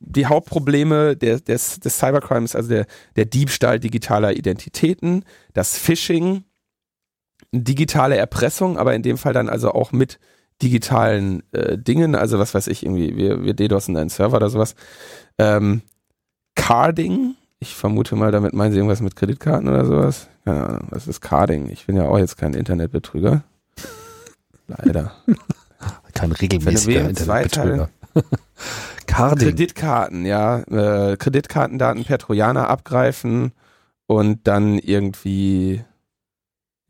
die Hauptprobleme der, des, des Cybercrimes, also der, der Diebstahl digitaler Identitäten, das Phishing, digitale Erpressung, aber in dem Fall dann also auch mit digitalen äh, Dingen, also was weiß ich, irgendwie, wir, wir DDoSen einen Server oder sowas. Ähm, Carding, ich vermute mal, damit meinen sie irgendwas mit Kreditkarten oder sowas. Keine Ahnung, was ist Carding? Ich bin ja auch jetzt kein Internetbetrüger. Leider.
Kein regelmäßiger Internetbetrüger.
Carding. Kreditkarten, ja. Äh, Kreditkartendaten per Trojaner abgreifen und dann irgendwie,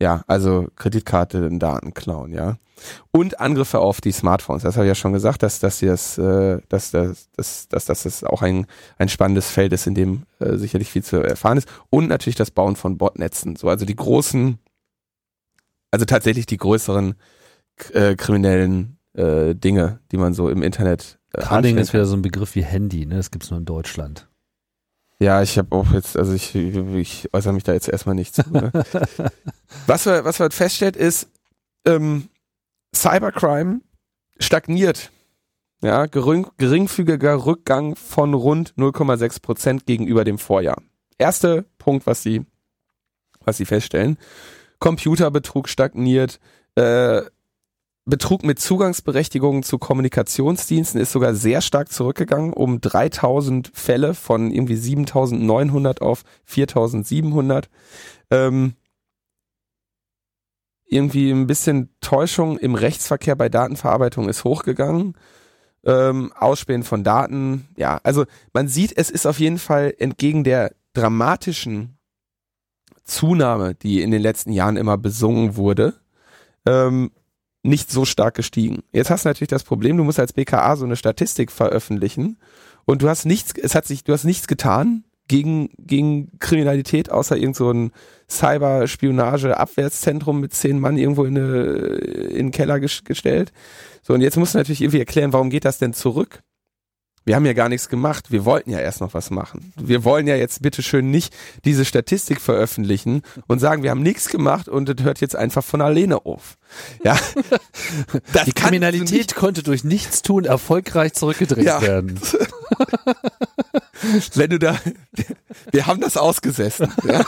ja, also Kreditkartendaten klauen, ja. Und Angriffe auf die Smartphones. Das habe ich ja schon gesagt, dass, dass, das, äh, dass, dass, dass, dass, das auch ein, ein spannendes Feld ist, in dem äh, sicherlich viel zu erfahren ist. Und natürlich das Bauen von Botnetzen. So, also die großen, also tatsächlich die größeren äh, kriminellen äh, Dinge, die man so im Internet.
Äh, Carding ist wieder so ein Begriff wie Handy, ne? Das gibt's nur in Deutschland.
Ja, ich habe auch jetzt, also ich, ich äußere mich da jetzt erstmal nicht zu. Ne? was wir, was wir feststellt ist, ähm, Cybercrime stagniert. Ja, gering, geringfügiger Rückgang von rund 0,6 Prozent gegenüber dem Vorjahr. Erster Punkt, was sie, was sie feststellen. Computerbetrug stagniert, äh, Betrug mit Zugangsberechtigungen zu Kommunikationsdiensten ist sogar sehr stark zurückgegangen, um 3000 Fälle von irgendwie 7900 auf 4700. Ähm, irgendwie ein bisschen Täuschung im Rechtsverkehr bei Datenverarbeitung ist hochgegangen. Ähm, Ausspähen von Daten, ja, also man sieht, es ist auf jeden Fall entgegen der dramatischen Zunahme, die in den letzten Jahren immer besungen wurde, ähm, nicht so stark gestiegen. Jetzt hast du natürlich das Problem, du musst als BKA so eine Statistik veröffentlichen und du hast nichts, es hat sich, du hast nichts getan gegen, gegen Kriminalität, außer irgend so ein Cyberspionage-Abwärtszentrum mit zehn Mann irgendwo in, eine, in den Keller gestellt. So, und jetzt musst du natürlich irgendwie erklären, warum geht das denn zurück? Wir haben ja gar nichts gemacht. Wir wollten ja erst noch was machen. Wir wollen ja jetzt bitteschön nicht diese Statistik veröffentlichen und sagen, wir haben nichts gemacht und das hört jetzt einfach von alleine auf. Ja.
Das Die Kriminalität konnte durch Nichtstun erfolgreich zurückgedreht ja. werden.
Wenn du da, wir haben das ausgesessen. Ja.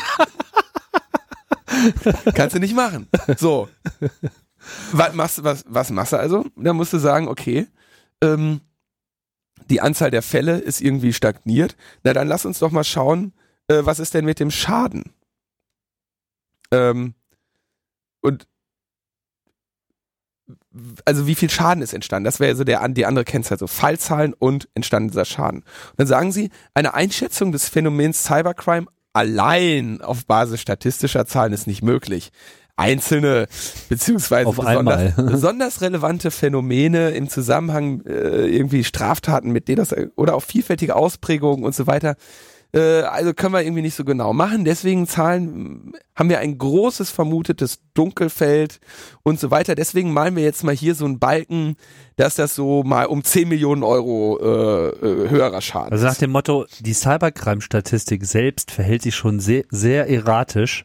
Kannst du nicht machen. So. Was machst, was, was machst du also? Da musst du sagen, okay, ähm, die Anzahl der Fälle ist irgendwie stagniert. Na, dann lass uns doch mal schauen, äh, was ist denn mit dem Schaden? Ähm, und also wie viel Schaden ist entstanden? Das wäre so der, die andere Kennzahl, so Fallzahlen und entstandener Schaden. Und dann sagen sie, eine Einschätzung des Phänomens Cybercrime allein auf Basis statistischer Zahlen ist nicht möglich. Einzelne beziehungsweise besonders, besonders relevante Phänomene im Zusammenhang äh, irgendwie Straftaten mit denen das oder auch vielfältige Ausprägungen und so weiter. Äh, also können wir irgendwie nicht so genau machen. Deswegen zahlen haben wir ein großes vermutetes Dunkelfeld und so weiter. Deswegen malen wir jetzt mal hier so einen Balken, dass das so mal um 10 Millionen Euro äh, äh, höherer Schaden
Also nach
ist.
dem Motto, die Cybercrime-Statistik selbst verhält sich schon sehr, sehr erratisch.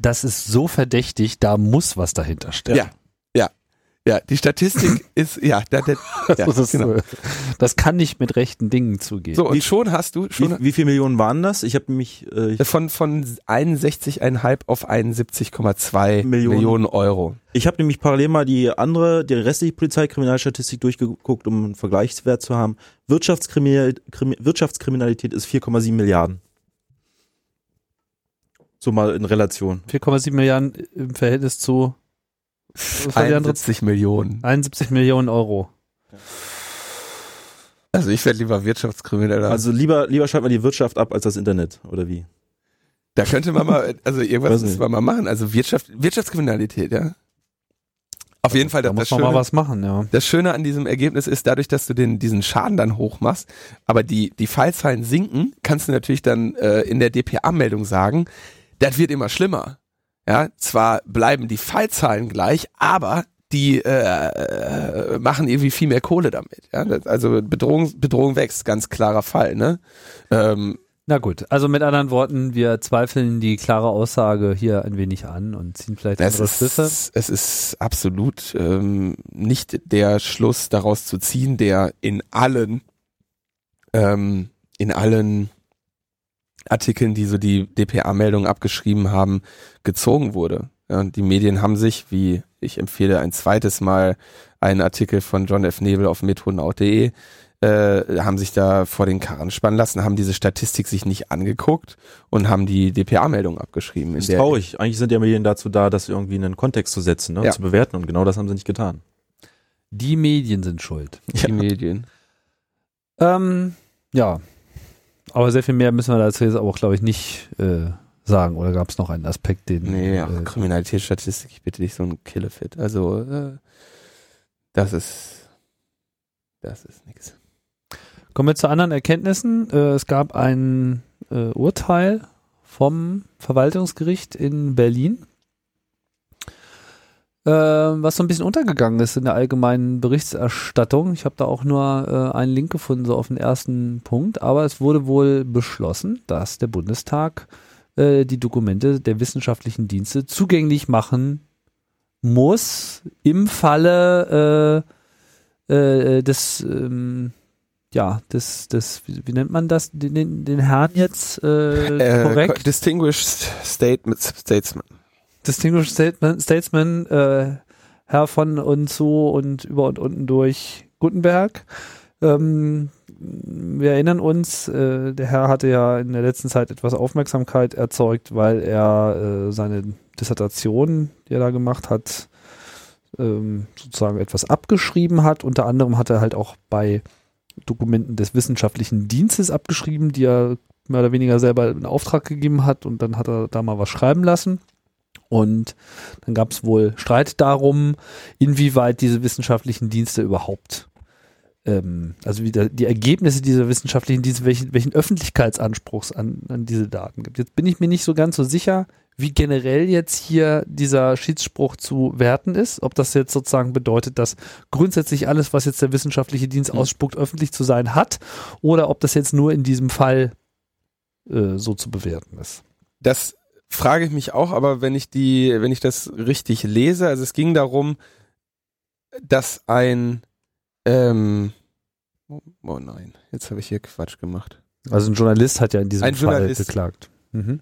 Das ist so verdächtig, da muss was dahinter stehen.
Ja, ja, ja. Die Statistik ist ja, da, da, ja
das, ist,
genau.
das kann nicht mit rechten Dingen zugehen.
So und schon hast du schon
Wie, wie viel Millionen waren das? Ich habe mich äh, ich,
von von 61,5 auf 71,2
Millionen.
Millionen. Euro.
ich habe nämlich parallel mal die andere, die restliche Polizeikriminalstatistik durchgeguckt, um einen Vergleichswert zu haben. Wirtschaftskriminal, Krimi, Wirtschaftskriminalität ist 4,7 Milliarden. So mal in Relation.
4,7 Milliarden im Verhältnis zu was war die andere?
71 Millionen.
71 Millionen Euro.
Also ich werde lieber Wirtschaftskrimineller.
Also lieber, lieber schalten wir die Wirtschaft ab als das Internet, oder wie?
da könnte man mal, also irgendwas müssen wir mal machen. Also Wirtschaft, Wirtschaftskriminalität, ja. Auf jeden Fall,
Da
das,
muss
das,
man
Schöne,
mal was machen, ja.
das Schöne an diesem Ergebnis ist, dadurch, dass du den, diesen Schaden dann hoch machst, aber die, die Fallzahlen sinken, kannst du natürlich dann äh, in der DPA-Meldung sagen, das wird immer schlimmer. Ja, zwar bleiben die Fallzahlen gleich, aber die äh, äh, machen irgendwie viel mehr Kohle damit. Ja? Also Bedrohung, Bedrohung wächst, ganz klarer Fall. Ne? Ähm,
Na gut, also mit anderen Worten, wir zweifeln die klare Aussage hier ein wenig an und ziehen vielleicht andere Schlüsse.
ist, es ist absolut ähm, nicht der Schluss daraus zu ziehen, der in allen ähm, in allen Artikeln, die so die DPA-Meldung abgeschrieben haben, gezogen wurde. Ja, und die Medien haben sich, wie ich empfehle, ein zweites Mal einen Artikel von John F. Nebel auf metronaut.de äh, haben sich da vor den Karren spannen lassen, haben diese Statistik sich nicht angeguckt und haben die DPA-Meldung abgeschrieben.
Ist traurig. Eigentlich sind ja Medien dazu da, das irgendwie in einen Kontext zu setzen ne,
Ja.
und zu bewerten. Und genau das haben sie nicht getan.
Die Medien sind schuld.
Die Medien.
Ähm, ja, aber sehr viel mehr müssen wir dazu jetzt auch, glaube ich, nicht äh, sagen. Oder gab es noch einen Aspekt, den...
Nee, ach,
äh,
Kriminalitätsstatistik, ich bitte dich, so ein Killefit. Also, äh, das ist, das ist nix.
Kommen wir zu anderen Erkenntnissen. Äh, es gab ein äh, Urteil vom Verwaltungsgericht in Berlin, was so ein bisschen untergegangen ist in der allgemeinen Berichterstattung. Ich habe da auch nur äh, einen Link gefunden, so auf den ersten Punkt. Aber es wurde wohl beschlossen, dass der Bundestag äh, die Dokumente der wissenschaftlichen Dienste zugänglich machen muss im Falle äh, äh, des ähm, ja, das, das, wie, wie nennt man das, den, den, den Herrn jetzt äh,
Äh,
korrekt?
Distinguished Statement, Statesman.
Distinguished Statesman, Statesman äh, Herr von und zu und über und unten durch Gutenberg. Ähm, wir erinnern uns, äh, der Herr hatte ja in der letzten Zeit etwas Aufmerksamkeit erzeugt, weil er äh, seine Dissertation, die er da gemacht hat, ähm, sozusagen etwas abgeschrieben hat. Unter anderem hat er halt auch bei Dokumenten des wissenschaftlichen Dienstes abgeschrieben, die er mehr oder weniger selber in Auftrag gegeben hat und dann hat er da mal was schreiben lassen. Und dann gab es wohl Streit darum, inwieweit diese wissenschaftlichen Dienste überhaupt, ähm, also wie der, die Ergebnisse dieser wissenschaftlichen Dienste, welchen, welchen Öffentlichkeitsanspruchs an, an diese Daten gibt. Jetzt bin ich mir nicht so ganz so sicher, wie generell jetzt hier dieser Schiedsspruch zu werten ist. Ob das jetzt sozusagen bedeutet, dass grundsätzlich alles, was jetzt der wissenschaftliche Dienst ausspuckt, öffentlich zu sein hat, oder ob das jetzt nur in diesem Fall äh, so zu bewerten ist.
Das frage ich mich auch, aber wenn ich die, wenn ich das richtig lese, also es ging darum, dass ein, ähm, oh, oh nein, jetzt habe ich hier Quatsch gemacht.
Also ein Journalist hat ja in diesem
Ein
Fall
Journalist.
geklagt. Mhm.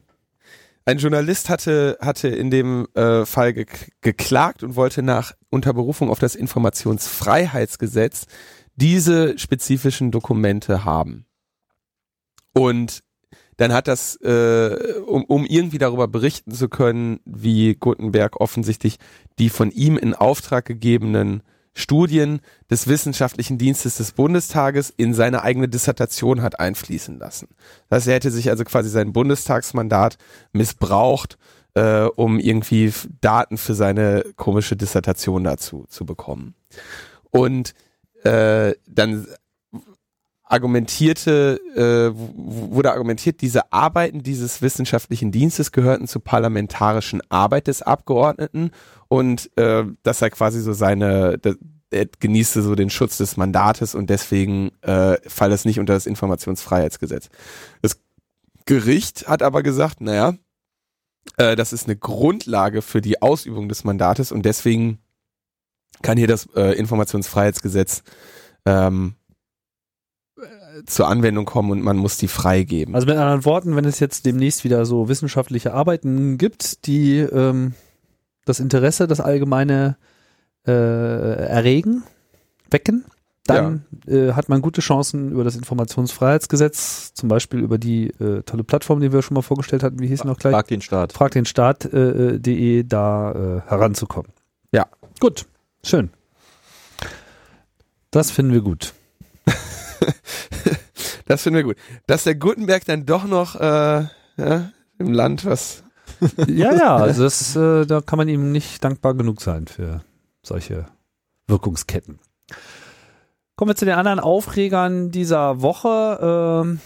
Ein Journalist hatte, hatte in dem äh, Fall ge geklagt und wollte nach unter Berufung auf das Informationsfreiheitsgesetz diese spezifischen Dokumente haben. Und dann hat das, äh, um, um irgendwie darüber berichten zu können, wie Gutenberg offensichtlich die von ihm in Auftrag gegebenen Studien des Wissenschaftlichen Dienstes des Bundestages in seine eigene Dissertation hat einfließen lassen. Das heißt, er hätte sich also quasi sein Bundestagsmandat missbraucht, äh, um irgendwie Daten für seine komische Dissertation dazu zu bekommen. Und äh, dann argumentierte, äh, wurde argumentiert, diese Arbeiten dieses wissenschaftlichen Dienstes gehörten zur parlamentarischen Arbeit des Abgeordneten und äh, dass er quasi so seine, er genieße so den Schutz des Mandates und deswegen äh, falle es nicht unter das Informationsfreiheitsgesetz. Das Gericht hat aber gesagt, naja, äh, das ist eine Grundlage für die Ausübung des Mandates und deswegen kann hier das äh, Informationsfreiheitsgesetz ähm, zur Anwendung kommen und man muss die freigeben.
Also mit anderen Worten, wenn es jetzt demnächst wieder so wissenschaftliche Arbeiten gibt, die ähm, das Interesse, das allgemeine äh, erregen, wecken, dann ja. äh, hat man gute Chancen über das Informationsfreiheitsgesetz, zum Beispiel über die äh, tolle Plattform, die wir schon mal vorgestellt hatten, wie hieß noch gleich?
Frag den Staat.
Frag den Staat.de äh, da äh, heranzukommen.
Ja.
Gut, schön. Das finden wir gut.
das finden wir gut. Dass der Gutenberg dann doch noch äh, ja, im Land was.
ja, ja, also das, äh, da kann man ihm nicht dankbar genug sein für solche Wirkungsketten. Kommen wir zu den anderen Aufregern dieser Woche. Ähm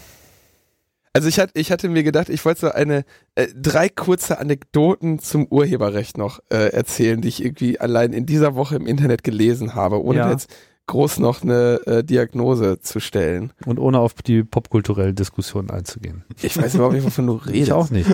also ich hatte, ich hatte mir gedacht, ich wollte so eine äh, drei kurze Anekdoten zum Urheberrecht noch äh, erzählen, die ich irgendwie allein in dieser Woche im Internet gelesen habe, ohne ja. jetzt groß noch eine äh, Diagnose zu stellen.
Und ohne auf die popkulturelle Diskussion einzugehen.
Ich weiß überhaupt nicht, wovon du redest.
Ich auch nicht.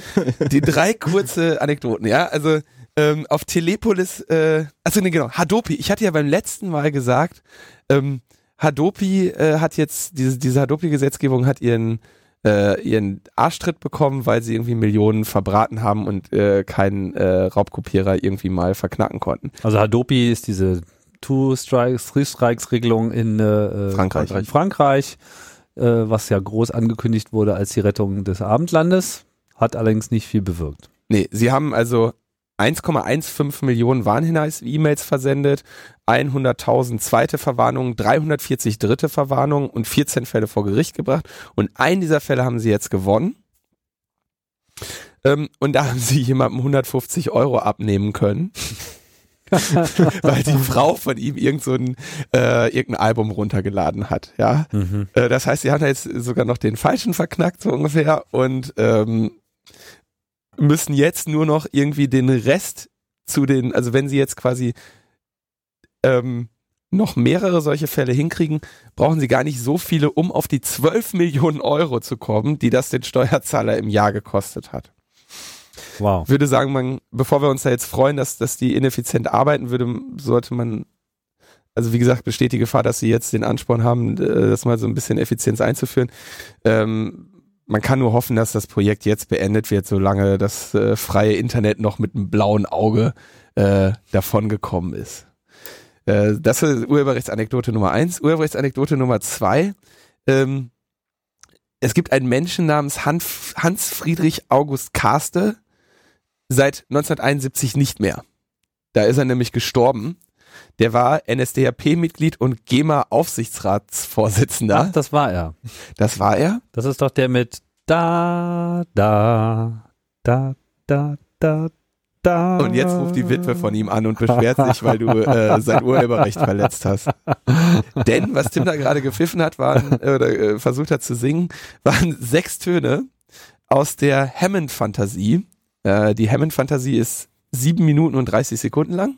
Die drei kurze Anekdoten, ja. Also ähm, auf Telepolis, äh, also nee, genau, Hadopi. Ich hatte ja beim letzten Mal gesagt, ähm, Hadopi äh, hat jetzt, diese, diese Hadopi-Gesetzgebung hat ihren äh, ihren Arschtritt bekommen, weil sie irgendwie Millionen verbraten haben und äh, keinen äh, Raubkopierer irgendwie mal verknacken konnten.
Also Hadopi ist diese Two Strikes, Three Strikes Regelung in äh,
Frankreich,
Frankreich äh, was ja groß angekündigt wurde als die Rettung des Abendlandes, hat allerdings nicht viel bewirkt.
Nee, sie haben also 1,15 Millionen Warnhinweis-E-Mails versendet, 100.000 zweite Verwarnungen, 340 dritte Verwarnungen und 14 Fälle vor Gericht gebracht. Und einen dieser Fälle haben sie jetzt gewonnen. Ähm, und da haben sie jemandem 150 Euro abnehmen können. weil die Frau von ihm irgend so ein, äh, irgendein Album runtergeladen hat, ja. Mhm. Äh, das heißt, sie haben jetzt sogar noch den falschen verknackt, so ungefähr, und ähm, müssen jetzt nur noch irgendwie den Rest zu den, also wenn sie jetzt quasi ähm, noch mehrere solche Fälle hinkriegen, brauchen sie gar nicht so viele, um auf die 12 Millionen Euro zu kommen, die das den Steuerzahler im Jahr gekostet hat.
Wow.
Würde sagen, man, bevor wir uns da jetzt freuen, dass, dass die ineffizient arbeiten, würde, sollte man, also wie gesagt, besteht die Gefahr, dass sie jetzt den Ansporn haben, äh, das mal so ein bisschen Effizienz einzuführen. Ähm, man kann nur hoffen, dass das Projekt jetzt beendet wird, solange das äh, freie Internet noch mit einem blauen Auge äh, davongekommen ist. Äh, das ist Urheberrechtsanekdote Nummer eins. Urheberrechtsanekdote Nummer zwei. Ähm, es gibt einen Menschen namens Hans, Hans Friedrich August Karste, seit 1971 nicht mehr. Da ist er nämlich gestorben. Der war NSDAP-Mitglied und GEMA-Aufsichtsratsvorsitzender. Ach,
das war er.
Das war er?
Das ist doch der mit da, da, da, da, da, da.
Und jetzt ruft die Witwe von ihm an und beschwert sich, weil du äh, sein Urheberrecht verletzt hast. Denn was Tim da gerade gepfiffen hat, waren oder äh, versucht hat zu singen, waren sechs Töne aus der Hammond-Fantasie. Äh, die Hammond-Fantasie ist sieben Minuten und 30 Sekunden lang.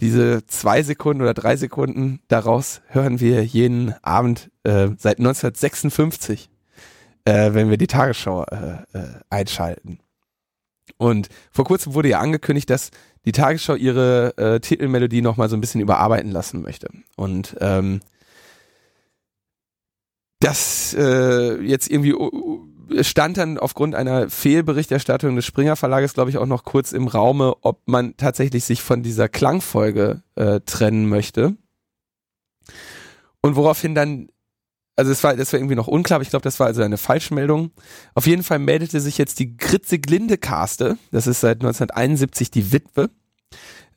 Diese zwei Sekunden oder drei Sekunden daraus hören wir jeden Abend äh, seit 1956, äh, wenn wir die Tagesschau äh, äh, einschalten. Und vor kurzem wurde ja angekündigt, dass die Tagesschau ihre äh, Titelmelodie nochmal so ein bisschen überarbeiten lassen möchte. Und ähm, das äh, jetzt irgendwie stand dann aufgrund einer Fehlberichterstattung des Springer Verlages, glaube ich, auch noch kurz im Raume, ob man tatsächlich sich von dieser Klangfolge äh, trennen möchte. Und woraufhin dann, also es war, das war irgendwie noch unklar, aber ich glaube, das war also eine Falschmeldung. Auf jeden Fall meldete sich jetzt die Gritze Glinde Kaste, das ist seit 1971 die Witwe,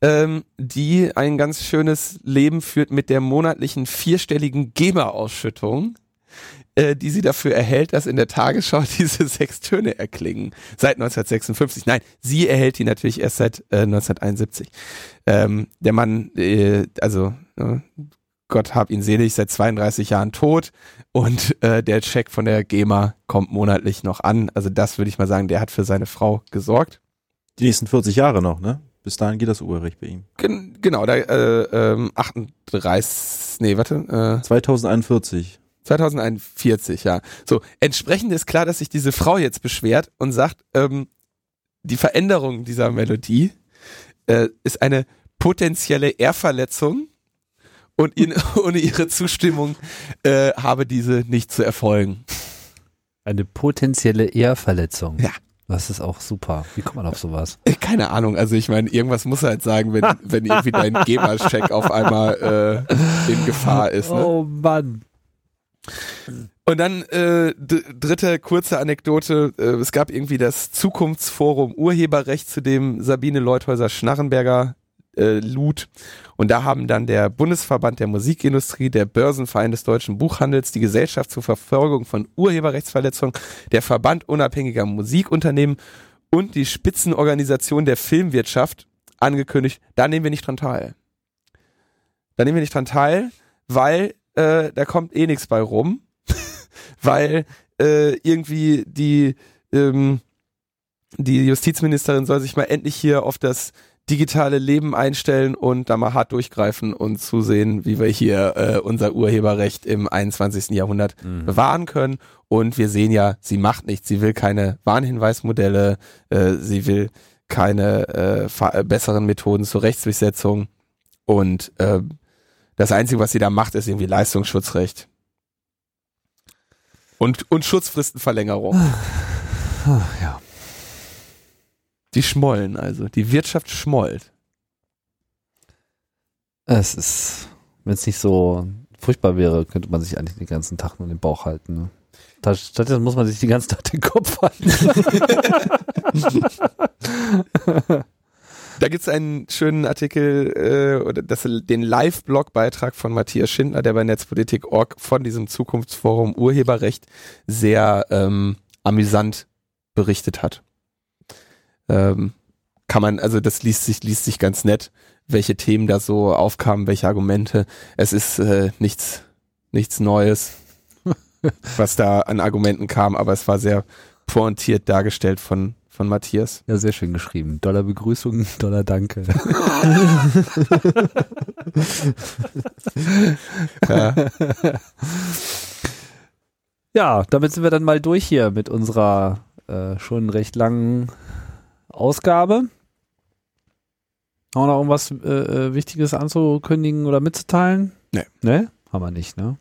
ähm, die ein ganz schönes Leben führt mit der monatlichen vierstelligen GEMA-Ausschüttung äh, die sie dafür erhält, dass in der Tagesschau diese sechs Töne erklingen. Seit 1956. Nein, sie erhält die natürlich erst seit äh, 1971. Ähm, der Mann, äh, also äh, Gott hab ihn selig, seit 32 Jahren tot und äh, der Check von der GEMA kommt monatlich noch an. Also das würde ich mal sagen, der hat für seine Frau gesorgt.
Die nächsten 40 Jahre noch, ne? Bis dahin geht das Urheberrecht bei ihm.
Gen genau, da äh, ähm, 38, nee, warte, äh,
2041.
2041, ja. So, entsprechend ist klar, dass sich diese Frau jetzt beschwert und sagt, ähm, die Veränderung dieser Melodie äh, ist eine potenzielle Ehrverletzung und ihn, ohne ihre Zustimmung äh, habe diese nicht zu erfolgen.
Eine potenzielle Ehrverletzung.
Ja.
Das ist auch super. Wie kommt man auf sowas?
Äh, Keine Ahnung, also ich meine, irgendwas muss er halt sagen, wenn, wenn irgendwie dein GEMA-Check auf einmal äh, in Gefahr ist. Ne?
Oh Mann.
Und dann äh, dritte kurze Anekdote. Äh, es gab irgendwie das Zukunftsforum Urheberrecht, zu dem Sabine Leuthäuser-Schnarrenberger äh, lud. Und da haben dann der Bundesverband der Musikindustrie, der Börsenverein des deutschen Buchhandels, die Gesellschaft zur Verfolgung von Urheberrechtsverletzungen, der Verband unabhängiger Musikunternehmen und die Spitzenorganisation der Filmwirtschaft angekündigt, da nehmen wir nicht dran teil. Da nehmen wir nicht dran teil, weil äh, da kommt eh nichts bei rum, weil äh, irgendwie die ähm, die Justizministerin soll sich mal endlich hier auf das digitale Leben einstellen und da mal hart durchgreifen und zusehen, wie wir hier äh, unser Urheberrecht im 21. Jahrhundert
Mhm.
bewahren können. Und wir sehen ja, sie macht nichts. Sie will keine Warnhinweismodelle, äh, sie will keine äh, besseren Methoden zur Rechtsdurchsetzung. Und äh, das Einzige, was sie da macht, ist irgendwie Leistungsschutzrecht. Und, und Schutzfristenverlängerung.
Ja.
Die schmollen also. Die Wirtschaft schmollt.
Es ist, wenn es nicht so furchtbar wäre, könnte man sich eigentlich den ganzen Tag nur den Bauch halten. Ne? Stattdessen muss man sich die ganze Tag den Kopf halten.
Da gibt's einen schönen Artikel, äh, oder das, den Live-Blog-Beitrag von Matthias Schindler, der bei Netzpolitik.org von diesem Zukunftsforum Urheberrecht sehr ähm, amüsant berichtet hat. Ähm, kann man, also das liest sich, liest sich ganz nett, welche Themen da so aufkamen, welche Argumente. Es ist äh, nichts, nichts Neues, was da an Argumenten kam, aber es war sehr pointiert dargestellt von, von Matthias.
Ja, sehr schön geschrieben. Dollar Begrüßung, Dollar Danke.
Ja.
Ja, damit sind wir dann mal durch hier mit unserer äh, schon recht langen Ausgabe. Haben wir noch irgendwas äh, äh, Wichtiges anzukündigen oder mitzuteilen?
Nee.
Ne? Haben wir nicht, ne?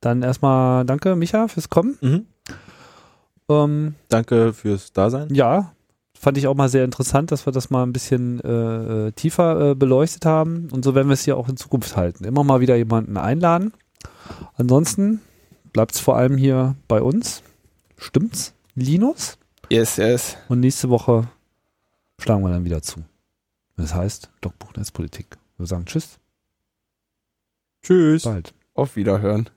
Dann erstmal danke, Micha, fürs Kommen.
Mhm.
Ähm,
Danke fürs Dasein.
ja, fand ich auch mal sehr interessant, dass wir das mal ein bisschen äh, äh, tiefer äh, beleuchtet haben. Und so werden wir es hier auch in Zukunft halten. Immer mal wieder jemanden einladen. Ansonsten bleibt es vor allem hier bei uns. Stimmt's? Linus?
Yes, yes.
Und nächste Woche schlagen wir dann wieder zu. Das heißt, Logbuch Netzpolitik. Wir sagen Tschüss,
Tschüss.
bald.
Auf Wiederhören.